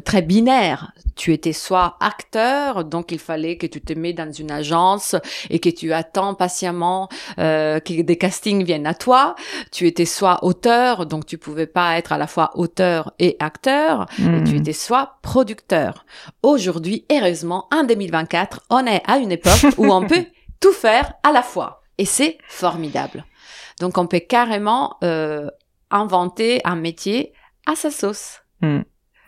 très binaire. Tu étais soit acteur, donc il fallait que tu te mets dans une agence et que tu attends patiemment euh, que des castings viennent à toi. Tu étais soit auteur, donc tu pouvais pas être à la fois auteur et acteur. Et tu Mhm. étais soit producteur. Aujourd'hui, heureusement, en 2024, on est à une époque où on peut tout faire à la fois. Et c'est formidable. Donc on peut carrément euh, inventer un métier à sa sauce.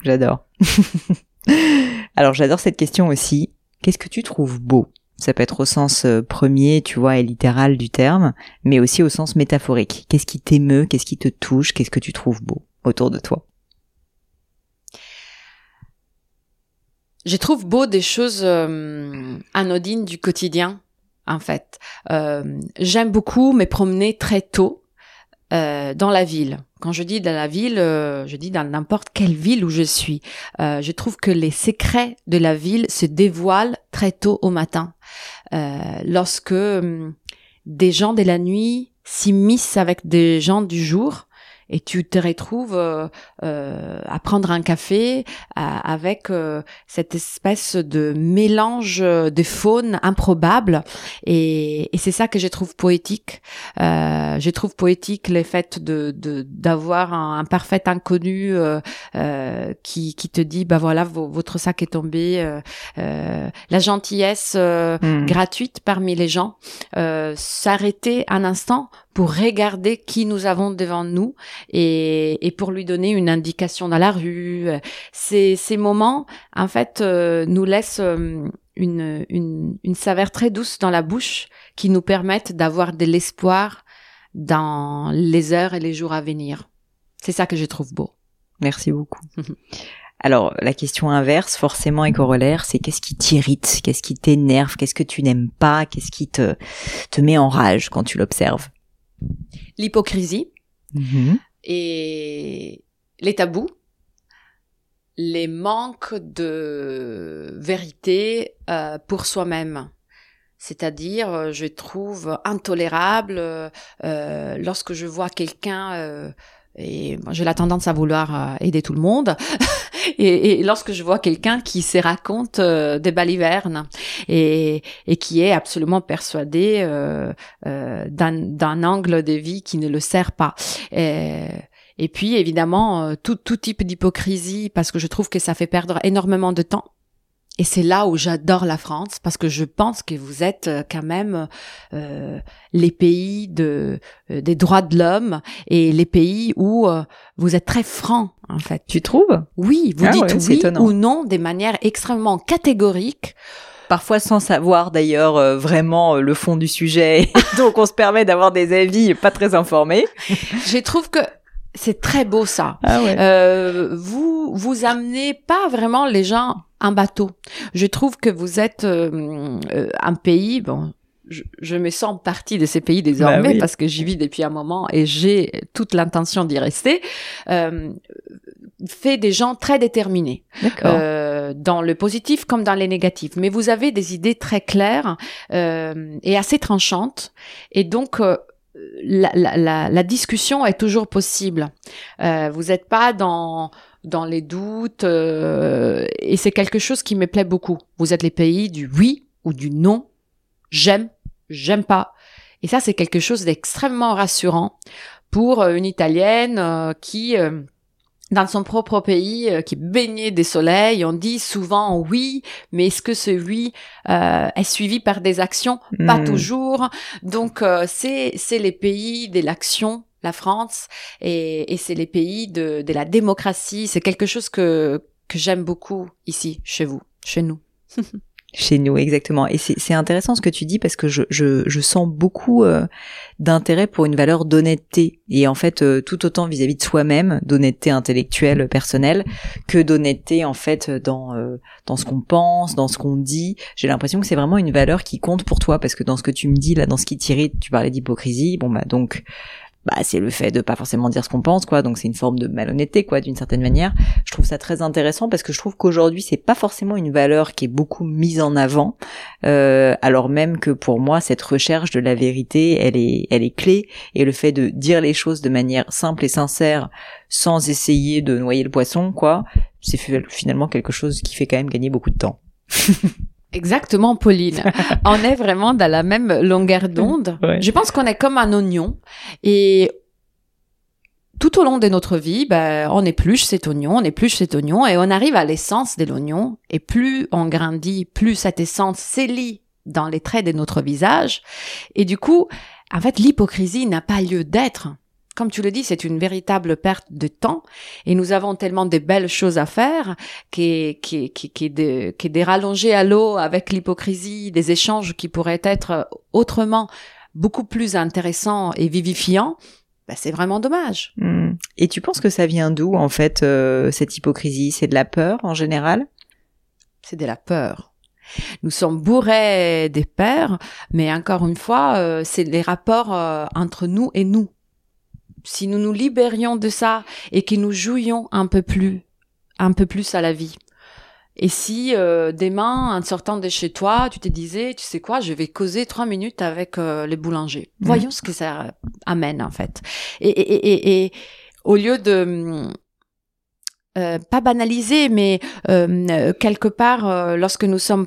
J'adore. Alors j'adore cette question aussi. Qu'est-ce que tu trouves beau? Ça peut être au sens euh, premier, tu vois, et littéral du terme, mais aussi au sens métaphorique. Qu'est-ce qui t'émeut? Qu'est-ce qui te touche? Qu'est-ce que tu trouves beau autour de toi? Je trouve beau des choses euh, anodines du quotidien, en fait. Euh, J'aime beaucoup me promener très tôt euh, dans la ville. Quand je dis dans la ville, euh, je dis dans n'importe quelle ville où je suis. Euh, je trouve que les secrets de la ville se dévoilent très tôt au matin. Euh, lorsque hum, des gens de la nuit s'immiscent avec des gens du jour, et tu te retrouves euh, euh, à prendre un café à- avec euh, cette espèce de mélange de faune improbable et, et c'est ça que je trouve poétique. Euh, je trouve poétique le fait de de- d'avoir un, un parfait inconnu euh, qui qui te dit bah voilà vo- votre sac est tombé, la gentillesse euh, Hmm. gratuite parmi les gens, euh, s'arrêter un instant pour regarder qui nous avons devant nous et, et pour lui donner une indication dans la rue. Ces, ces moments, en fait, euh, nous laissent euh, une, une, une saveur très douce dans la bouche qui nous permettent d'avoir de l'espoir dans les heures et les jours à venir. C'est ça que je trouve beau. Merci beaucoup. Alors, la question inverse, forcément et corollaire, c'est qu'est-ce qui t'irrite, qu'est-ce qui t'énerve, qu'est-ce que tu n'aimes pas, qu'est-ce qui te, te met en rage quand tu l'observes? L'hypocrisie, et les tabous, les manques de vérité euh, pour soi-même. C'est-à-dire, euh, je trouve intolérable euh, lorsque je vois quelqu'un et j'ai la tendance à vouloir euh, aider tout le monde. et, lorsque je vois quelqu'un qui se raconte euh, des balivernes et, qui est absolument persuadé euh, d'un angle de vie qui ne le sert pas. Et, puis évidemment tout type d'hypocrisie parce que je trouve que ça fait perdre énormément de temps. Et c'est là où j'adore la France parce que je pense que vous êtes euh, quand même euh, les pays de euh, des droits de l'homme et les pays où euh, vous êtes très francs en fait. Tu trouves? Oui, vous Ah dites ouais, oui étonnant. ou non de manière extrêmement catégorique. Parfois sans savoir d'ailleurs euh, vraiment euh, le fond du sujet, donc on se permet d'avoir des avis pas très informés. Je trouve que c'est très beau ça. Ah ouais. Euh, vous vous amenez pas vraiment les gens en bateau. Je trouve que vous êtes euh, euh, un pays bon. Je, je me sens partie de ces pays désormais Bah oui. parce que j'y vis depuis un moment et j'ai toute l'intention d'y rester. Euh, fait des gens très déterminés euh, dans le positif comme dans les négatifs. Mais vous avez des idées très claires euh, et assez tranchantes. Et donc, euh, la, la, la, la discussion est toujours possible. Euh, vous n'êtes pas dans dans les doutes euh, et c'est quelque chose qui me plaît beaucoup. Vous êtes les pays du oui ou du non. J'aime, j'aime pas. Et ça, c'est quelque chose d'extrêmement rassurant pour euh, une Italienne euh, qui euh, dans son propre pays, euh, qui est baigné des soleils, on dit souvent oui, mais est-ce que ce oui est suivi par des actions? Pas Hmm. toujours. Donc c'est c'est les pays de l'action, la France, et, et c'est les pays de, de la démocratie. C'est quelque chose que que j'aime beaucoup ici, chez vous, chez nous. Chez nous, exactement. Et c'est intéressant ce que tu dis parce que je, je, je sens beaucoup euh, d'intérêt pour une valeur d'honnêteté. Et en fait, euh, tout autant vis-à-vis de soi-même, d'honnêteté intellectuelle, personnelle, que d'honnêteté en fait dans, euh, dans ce qu'on pense, dans ce qu'on dit. J'ai l'impression que c'est vraiment une valeur qui compte pour toi parce que dans ce que tu me dis, là, dans ce qui t'irrite, tu parlais d'hypocrisie. Bon, bah donc, bah c'est le fait de pas forcément dire ce qu'on pense quoi. Donc c'est une forme de malhonnêteté quoi d'une certaine manière. Je trouve ça très intéressant parce que je trouve qu'aujourd'hui c'est pas forcément une valeur qui est beaucoup mise en avant euh, alors même que pour moi cette recherche de la vérité elle est elle est clé. Et le fait de dire les choses de manière simple et sincère sans essayer de noyer le poisson quoi c'est finalement quelque chose qui fait quand même gagner beaucoup de temps. Exactement, Pauline. on est vraiment dans la même longueur d'onde. Je pense qu'on est comme un oignon et tout au long de notre vie, ben, on épluche cet oignon, on épluche cet oignon et on arrive à l'essence de l'oignon. Et plus on grandit, plus cette essence s'élit dans les traits de notre visage. Et du coup, en fait, l'hypocrisie n'a pas lieu d'être. Comme tu le dis, c'est une véritable perte de temps et nous avons tellement de belles choses à faire qui qui qui qui de, qui des rallongés à l'eau avec l'hypocrisie, des échanges qui pourraient être autrement beaucoup plus intéressants et vivifiants. Ben, c'est vraiment dommage. Hmm. Et tu penses que ça vient d'où en fait euh, cette hypocrisie? C'est de la peur en général? C'est de la peur. Nous sommes bourrés des pères, mais encore une fois, euh, c'est les rapports euh, entre nous et nous. Si nous nous libérions de ça et que nous jouions un peu plus, un peu plus à la vie. Et si euh, demain, en sortant de chez toi, tu te disais, tu sais quoi, je vais causer trois minutes avec les boulangers. Mm. Voyons ce que ça amène en fait. Et, et, et, et au lieu de pas banaliser, mais quelque part, lorsque nous sommes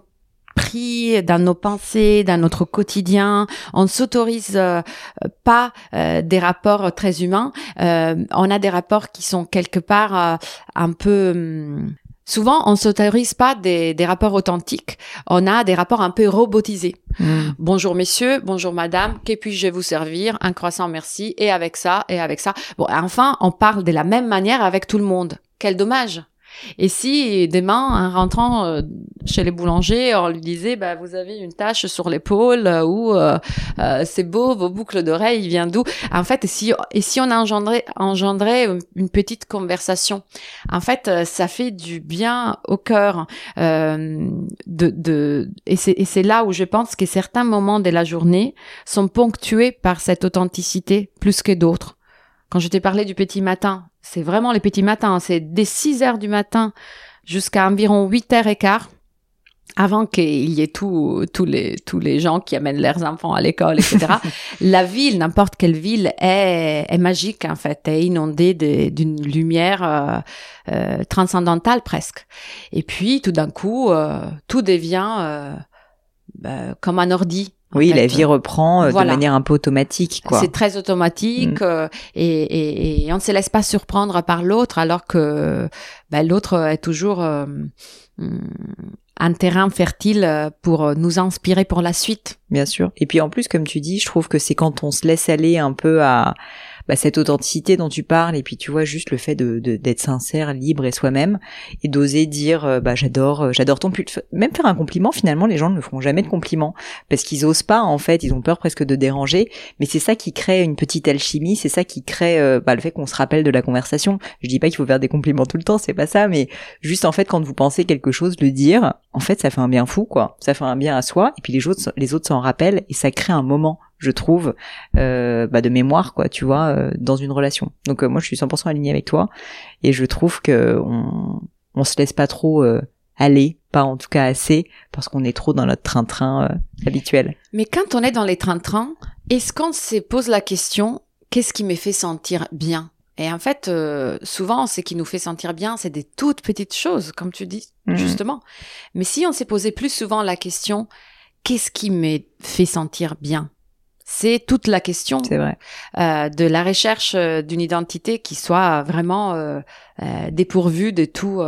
pris dans nos pensées, dans notre quotidien. On ne s'autorise euh, pas euh, des rapports très humains. Euh, on a des rapports qui sont quelque part un peu hum, Souvent, on s'autorise pas des, des, rapports authentiques. On a des rapports un peu robotisés. Hmm. Bonjour messieurs, bonjour madame, que puis-je vous servir? Un croissant, merci. Et avec ça, et avec ça. Bon, enfin, on parle de la même manière avec tout le monde. Quel dommage. Et si demain, en rentrant euh, chez les boulangers, on lui disait, bah, vous avez une tache sur l'épaule euh, ou euh, c'est beau, vos boucles d'oreilles, il vient d'où? En fait, et si, et si on engendrait, engendrait une petite conversation, en fait, ça fait du bien au cœur. de, de, et c'est là où je pense que certains moments de la journée sont ponctués par cette authenticité plus que d'autres. Quand je t'ai parlé du petit matin, c'est vraiment les petits matins. C'est dès 6 heures du matin jusqu'à environ 8 heures et quart avant qu'il y ait tous les tous les gens qui amènent leurs enfants à l'école, etc. la ville, n'importe quelle ville, est, est magique en fait, est inondée d'une lumière euh, euh, transcendantale presque. Et puis tout d'un coup, euh, tout devient euh, bah, comme un ordi. Oui, la vie reprend euh, de manière un peu automatique. C'est très automatique mm. euh, et, et, et, on ne se laisse pas surprendre par l'autre, alors que ben, l'autre est toujours euh, mm, un terrain fertile pour nous inspirer pour la suite. Bien sûr. Et puis en plus, comme tu dis, je trouve que c'est quand on se laisse aller un peu à bah, cette authenticité dont tu parles et puis tu vois juste le fait de d'être sincère, libre et soi-même et d'oser dire euh, bah j'adore euh, j'adore ton pull même faire un compliment finalement les gens ne feront jamais de compliments parce qu'ils osent pas en fait ils ont peur presque de déranger. Mais c'est ça qui crée une petite alchimie c'est ça qui crée euh, bah, le fait qu'on se rappelle de la conversation. Je dis pas qu'il faut faire des compliments tout le temps c'est pas ça mais juste en fait quand vous pensez quelque chose le dire en fait ça fait un bien fou quoi. Ça fait un bien à soi et puis les autres les autres s'en rappellent et ça crée un moment je trouve, euh, bah, de mémoire, quoi, tu vois, euh, dans une relation. Donc euh, moi, je suis 100% alignée avec toi, et je trouve que on, on se laisse pas trop aller, pas en tout cas assez, parce qu'on est trop dans notre train-train habituel. Mais quand on est dans les train-train, est-ce qu'on se pose la question, qu'est-ce qui me fait sentir bien? Et en fait, souvent, ce qui nous fait sentir bien, c'est des toutes petites choses, comme tu dis, mmh. justement. Mais si on s'est posé plus souvent la question, qu'est-ce qui me fait sentir bien? C'est toute la question euh, de la recherche euh, d'une identité qui soit vraiment euh, dépourvue de tout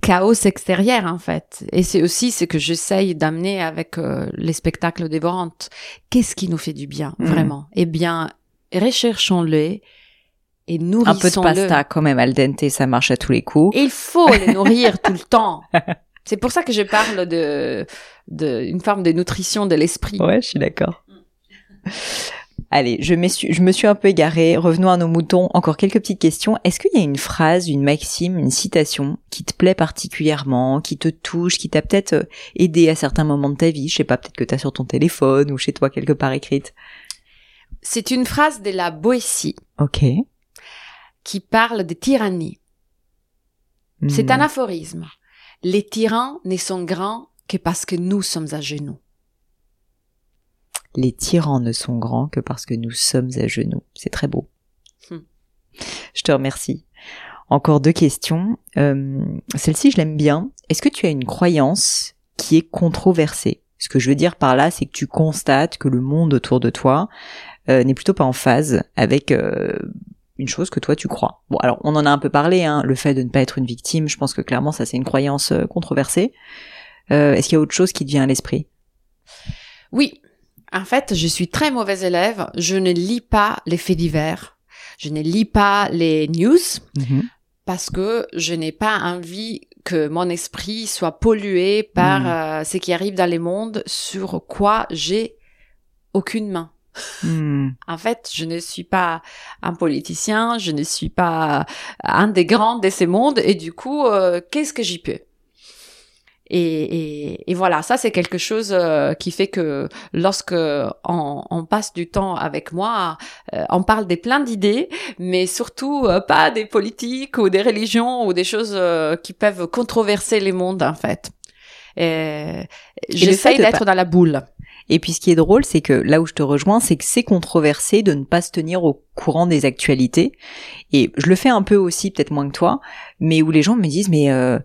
chaos extérieur en fait. Et c'est aussi ce que j'essaye d'amener avec les spectacles dévorantes. Qu'est-ce qui nous fait du bien mmh. vraiment? Eh bien, recherchons-le et nourrissons-le. Un peu de pasta quand même al dente, ça marche à tous les coups. il faut les nourrir tout le temps. C'est pour ça que je parle de, de une forme de nutrition de l'esprit. Ouais, je suis d'accord. Allez, je, je me suis un peu égarée. Revenons à nos moutons. Encore quelques petites questions. Est-ce qu'il y a une phrase, une maxime, une citation qui te plaît particulièrement, qui te touche, qui t'a peut-être euh, aidé à certains moments de ta vie? Je sais pas, peut-être que tu as sur ton téléphone ou chez toi quelque part écrite. C'est une phrase de la Boétie. Ok. Qui parle de tyrannie. C'est un hmm. aphorisme. Les tyrans ne sont grands que parce que nous sommes à genoux. Les tyrans ne sont grands que parce que nous sommes à genoux. C'est très beau. Hmm. Je te remercie. Encore deux questions. Euh, Celle-ci, je l'aime bien. Est-ce que tu as une croyance qui est controversée? Ce que je veux dire par là, c'est que tu constates que le monde autour de toi euh, n'est plutôt pas en phase avec euh, une chose que toi tu crois. Bon, alors on en a un peu parlé, hein, le fait de ne pas être une victime. Je pense que clairement, ça c'est une croyance euh, controversée. Euh, Est-ce qu'il y a autre chose qui te vient à l'esprit? Oui. En fait, je suis très mauvaise élève. Je ne lis pas les faits divers. Je ne lis pas les news Mhm. parce que je n'ai pas envie que mon esprit soit pollué par Mm. euh, ce qui arrive dans les mondes sur quoi j'ai aucune main. Hmm. En fait, je ne suis pas un politicien, je ne suis pas un des grands de ces mondes, et du coup, euh, qu'est-ce que j'y peux? Et, et, et voilà, ça c'est quelque chose euh, qui fait que lorsque on, on passe du temps avec moi, euh, on parle des plein d'idées, mais surtout euh, pas des politiques ou des religions ou des choses qui peuvent controverser les mondes en fait. J'essaye d'être pas- dans la boule. Et puis ce qui est drôle, c'est que là où je te rejoins, c'est que c'est controversé de ne pas se tenir au courant des actualités. Et je le fais un peu aussi, peut-être moins que toi, mais où les gens me disent mais euh,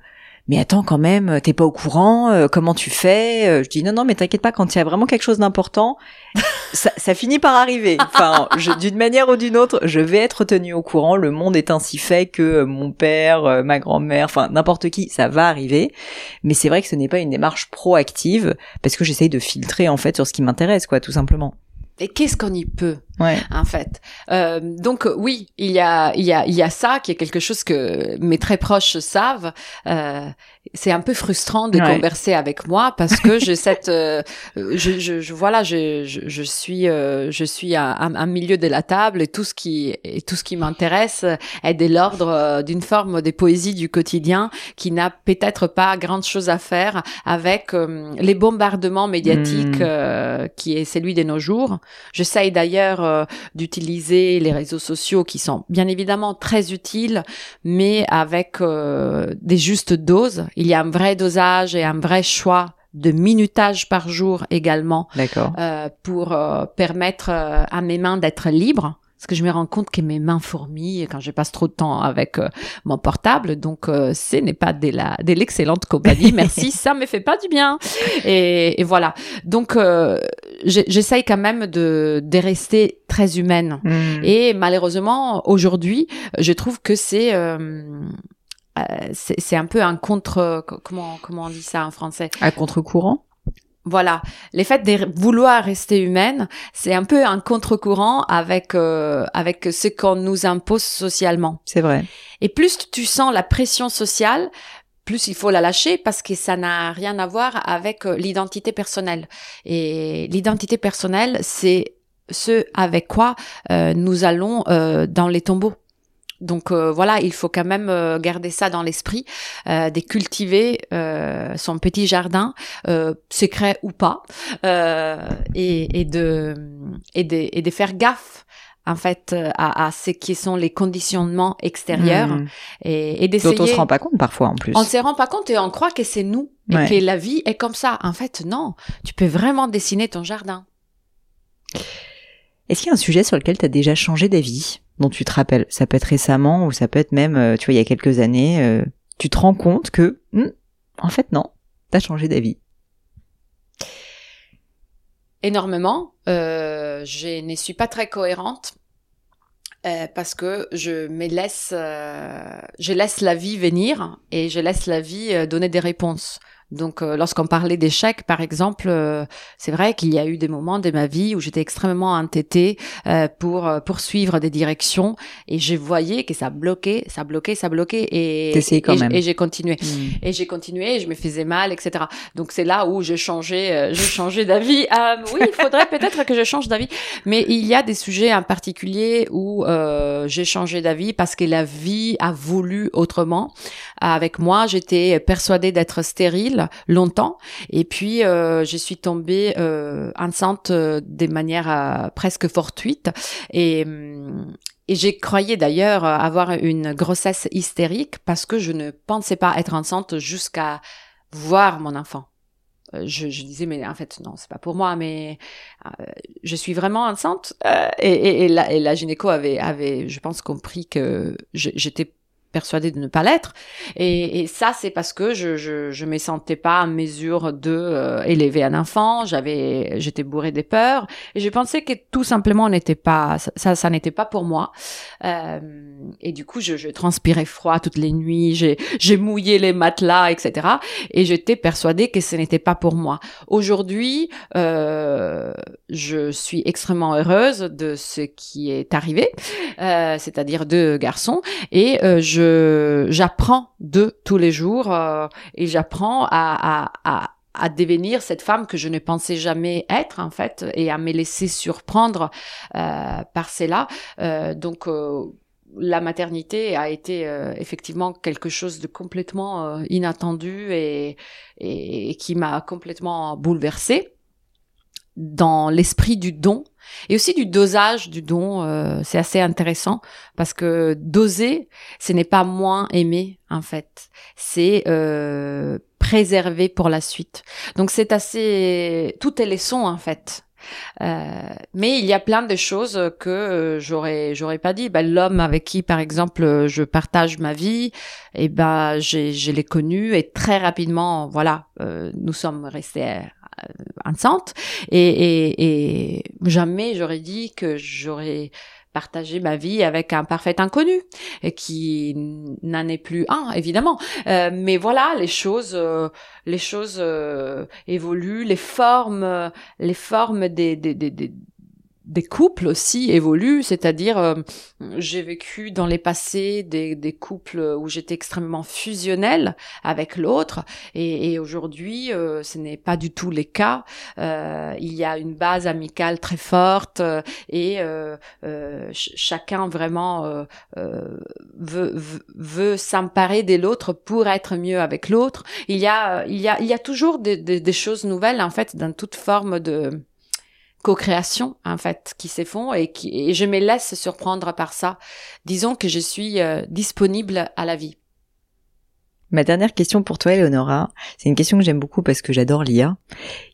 mais attends quand même, t'es pas au courant, euh, comment tu fais Euh, Je dis non non mais t'inquiète pas, quand il y a vraiment quelque chose d'important, ça, finit par arriver. Enfin, d'une manière ou d'une autre, je vais être tenu au courant. Le monde est ainsi fait que euh, mon père, euh, ma grand-mère, enfin n'importe qui, ça va arriver. Mais c'est vrai que ce n'est pas une démarche proactive parce que j'essaye de filtrer en fait sur ce qui m'intéresse, quoi, tout simplement. Et qu'est-ce qu'on y peut Ouais. en fait. Euh, donc euh, oui, il y a il y a il y a ça qui est quelque chose que mes très proches savent. Euh, c'est un peu frustrant de Ouais. converser avec moi parce que j'ai cette euh, je, je, je voilà je, je, je suis euh, je suis à un, un milieu de la table et tout ce qui et tout ce qui m'intéresse est de l'ordre euh, d'une forme de poésie du quotidien qui n'a peut-être pas grande chose à faire avec euh, les bombardements médiatiques Mm. euh, qui est celui de nos jours. J'essaye d'ailleurs euh, d'utiliser les réseaux sociaux qui sont bien évidemment très utiles, mais avec euh, des justes doses. Il y a un vrai dosage et un vrai choix de minutage par jour également euh, pour permettre à mes mains d'être libres. Parce que je me rends compte que mes mains fourmillent quand je passe trop de temps avec euh, mon portable. Donc, euh, ce n'est pas de la- de l'excellente compagnie. Merci, ça me fait pas du bien. Et, et voilà. Donc, euh, j'essaye quand même de, de rester très humaine. Hmm. Et malheureusement, aujourd'hui, je trouve que c'est euh, euh, c'est un peu un contre comment comment on dit ça en français? À contre-courant? Voilà, les fait de vouloir rester humaine, c'est un peu un contre-courant avec euh, avec ce qu'on nous impose socialement. C'est vrai. Et plus tu sens la pression sociale, plus il faut la lâcher parce que ça n'a rien à voir avec euh, l'identité personnelle. Et l'identité personnelle, c'est ce avec quoi euh, nous allons euh, dans les tombeaux. Donc euh, voilà, il faut quand même euh, garder ça dans l'esprit, euh, de cultiver euh, son petit jardin, secret ou pas, et, et de et de et de faire gaffe en fait euh, à, à ce qui sont les conditionnements extérieurs Hmm. et, et Dont on se d'essayer. rend pas compte parfois en plus. On ne se rend pas compte et on croit que c'est nous et que la vie est comme ça. En fait, non. Tu peux vraiment dessiner ton jardin. Est-ce qu'il y a un sujet sur lequel tu as déjà changé d'avis, dont tu te rappelles? Ça peut être récemment ou ça peut être même, euh, tu vois, il y a quelques années. euh, tu te rends compte que, hmm, en fait, non, t'as changé d'avis. Énormément. Euh, je ne suis pas très cohérente euh, parce que je me laisse, euh, je laisse la vie venir et je laisse la vie donner des réponses. Donc, euh, lorsqu'on parlait d'échecs, par exemple, euh, c'est vrai qu'il y a eu des moments de ma vie où j'étais extrêmement entêtée euh, pour euh, poursuivre des directions et je voyais que ça bloquait, ça bloquait, ça bloquait et, T'essayais quand et, même. et j'ai continué. Hmm. Et j'ai continué, et je me faisais mal, etc. Donc c'est là où j'ai changé, euh, j'ai changé d'avis. Euh, oui, il faudrait peut-être que je change d'avis. Mais il y a des sujets en particulier où euh, j'ai changé d'avis parce que la vie a voulu autrement. Avec moi, j'étais persuadée d'être stérile longtemps, et puis euh, je suis tombée euh, enceinte euh, de manière presque fortuite. Et hum, et j'ai croyé d'ailleurs avoir une grossesse hystérique parce que je ne pensais pas être enceinte jusqu'à voir mon enfant. Je, disais mais en fait non c'est pas pour moi mais je suis vraiment enceinte et, et, la, gynéco avait je pense compris que j'étais persuadée de ne pas l'être. Et, et, ça, c'est parce que je, je, je me sentais pas en mesure de euh, élever un enfant. J'avais, j'étais bourrée des peurs et je pensais que tout simplement n'était pas, ça, ça n'était pas pour moi. Euh, et du coup, je, je transpirais froid toutes les nuits. J'ai, j'ai mouillé les matelas, etc. Et j'étais persuadée que ce n'était pas pour moi. Aujourd'hui, euh, je suis extrêmement heureuse de ce qui est arrivé, euh, c'est-à-dire deux garçons, et euh, j'apprends d'eux tous les jours euh, et j'apprends à, à, à à devenir cette femme que je ne pensais jamais être en fait et à me laisser surprendre euh, par cela. Euh, donc la maternité a été effectivement quelque chose de complètement inattendu et, et qui m'a complètement bouleversée dans l'esprit du don et aussi du dosage du don. Euh, c'est assez intéressant parce que doser, ce n'est pas moins aimer en fait, c'est euh, préserver pour la suite. Donc c'est assez, tout est leçon en fait. Euh, mais il y a plein de choses que euh, j'aurais j'aurais pas dit. Ben, l'homme avec qui, par exemple, je partage ma vie, et eh ben j'ai je l'ai connu et très rapidement, voilà, euh, nous sommes restés enceinte et, et, et jamais j'aurais dit que j'aurais partagé ma vie avec un parfait inconnu et qui n'en est plus un évidemment. Euh, mais voilà les choses euh, les choses euh, évoluent les formes les formes des, des, des, des des couples aussi évoluent, c'est-à-dire euh, j'ai vécu dans les passés des, des couples où j'étais extrêmement fusionnelle avec l'autre et, et aujourd'hui euh, ce n'est pas du tout les cas. Euh, il y a une base amicale très forte et chacun vraiment veut, veut, s'emparer de l'autre pour être mieux avec l'autre. Il y a il y a il y a toujours des, des, des choses nouvelles en fait dans toute forme de co-création en fait qui se font et, qui, et je me laisse surprendre par ça. Disons que je suis euh, disponible à la vie. Ma dernière question pour toi, Eleonora, c'est une question que j'aime beaucoup parce que j'adore lire.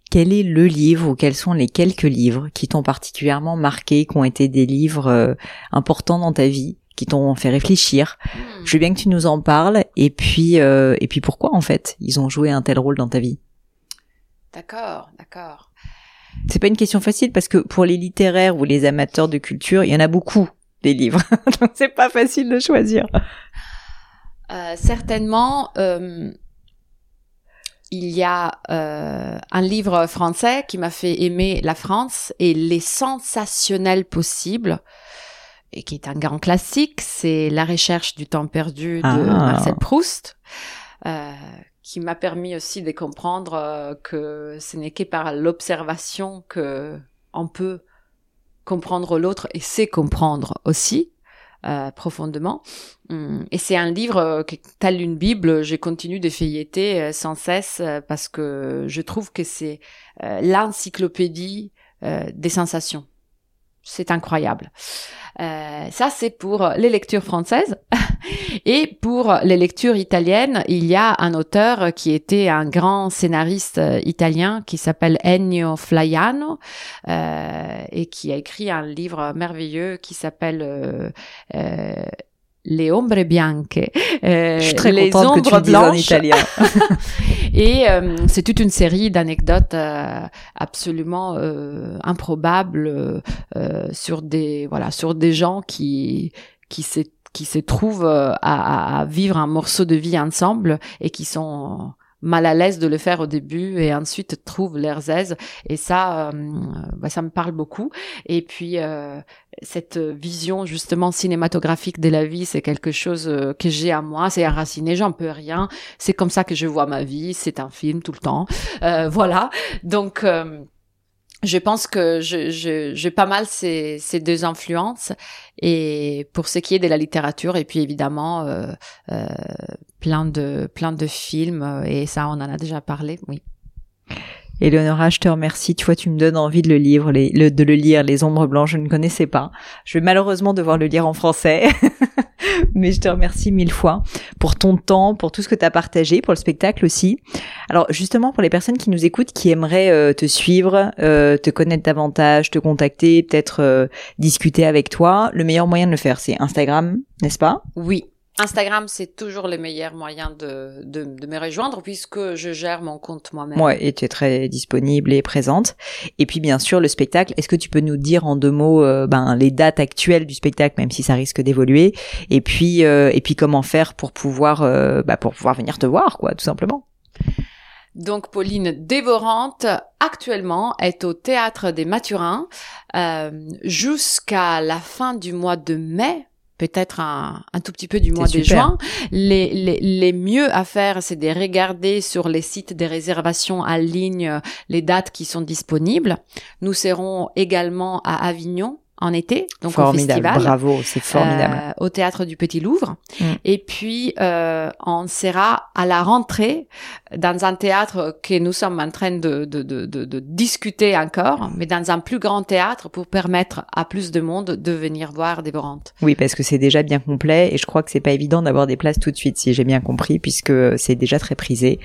Quel est le livre ou quels sont les quelques livres qui t'ont particulièrement marqué, qui ont été des livres euh, importants dans ta vie, qui t'ont fait réfléchir? Hmm. Je veux bien que tu nous en parles et puis euh, et puis pourquoi en fait ils ont joué un tel rôle dans ta vie? D'accord, d'accord. C'est pas une question facile parce que pour les littéraires ou les amateurs de culture, il y en a beaucoup des livres. Donc c'est pas facile de choisir. Euh, certainement, euh, il y a euh, un livre français qui m'a fait aimer la France et les sensationnels possibles et qui est un grand classique, c'est La recherche du temps perdu de ah. Marcel Proust, euh, qui m'a permis aussi de comprendre euh, que ce n'est que par l'observation que on peut comprendre l'autre et c'est comprendre aussi euh, profondément. Hum, et c'est un livre euh, que, tel une Bible, j'ai continué de feuilleter sans cesse parce que je trouve que c'est l'encyclopédie des sensations. C'est incroyable. Euh, ça, c'est pour les lectures françaises. Et pour les lectures italiennes, il y a un auteur qui était un grand scénariste euh, italien qui s'appelle Ennio Flaiano euh, et qui a écrit un livre merveilleux qui s'appelle euh, euh les ombres bianche, euh, Je suis très les ombres que tu blanches. en italien. et euh, c'est toute une série d'anecdotes euh, absolument euh, improbables sur des voilà sur des gens qui qui se qui se trouvent à, à, vivre un morceau de vie ensemble et qui sont mal à l'aise de le faire au début et ensuite trouvent leurs aises et ça euh, bah, ça me parle beaucoup et puis euh, cette vision justement cinématographique de la vie c'est quelque chose euh, que j'ai à moi c'est enraciné j'en peux rien. C'est comme ça que je vois ma vie c'est un film tout le temps. Voilà. Donc je pense que j'ai pas mal ces, ces, deux influences. Et pour ce qui est de la littérature et puis évidemment euh, euh, plein de plein de films et ça on en a déjà parlé oui Eleonora, je te remercie. Tu vois, tu me donnes envie de le lire, les, de le lire, Les Ombres Blanches. Je ne connaissais pas. Je vais malheureusement devoir le lire en français. Mais je te remercie mille fois pour ton temps, pour tout ce que tu as partagé, pour le spectacle aussi. Alors justement, pour les personnes qui nous écoutent, qui aimeraient euh, te suivre, euh, te connaître davantage, te contacter, peut-être euh, discuter avec toi, le meilleur moyen de le faire, c'est Instagram, n'est-ce pas? Oui, Instagram, c'est toujours le meilleur moyen de, de, de, me rejoindre puisque je gère mon compte moi-même. Ouais, et tu es très disponible et présente. Et puis bien sûr, le spectacle, est-ce que tu peux nous dire en deux mots euh, ben, les dates actuelles du spectacle, même si ça risque d'évoluer, et puis euh, et puis comment faire pour pouvoir euh, bah, pour pouvoir venir te voir, quoi, tout simplement? Donc Pauline Dévorante actuellement est au théâtre des Mathurins jusqu'à la fin du mois de mai peut-être un, un, tout petit peu du mois de juin. Les, les, les, mieux à faire, c'est de regarder sur les sites des réservations en ligne euh, les dates qui sont disponibles. Nous serons également à Avignon en été, donc formidable, au festival. Bravo, c'est formidable. Euh, au théâtre du Petit Louvre. Mm. Et puis euh, on sera à la rentrée dans un théâtre que nous sommes en train de, de, de, de, discuter encore, mais dans un plus grand théâtre pour permettre à plus de monde de venir voir Dévorante. Oui, parce que c'est déjà bien complet et je crois que c'est pas évident d'avoir des places tout de suite, si j'ai bien compris, puisque c'est déjà très prisé.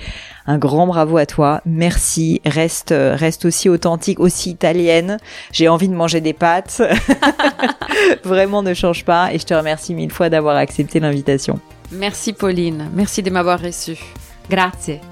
Un grand bravo à toi, merci. Reste reste aussi authentique, aussi italienne. J'ai envie de manger des pâtes. Vraiment ne change pas et je te remercie mille fois d'avoir accepté l'invitation. Merci Pauline, merci de m'avoir reçu. Grazie.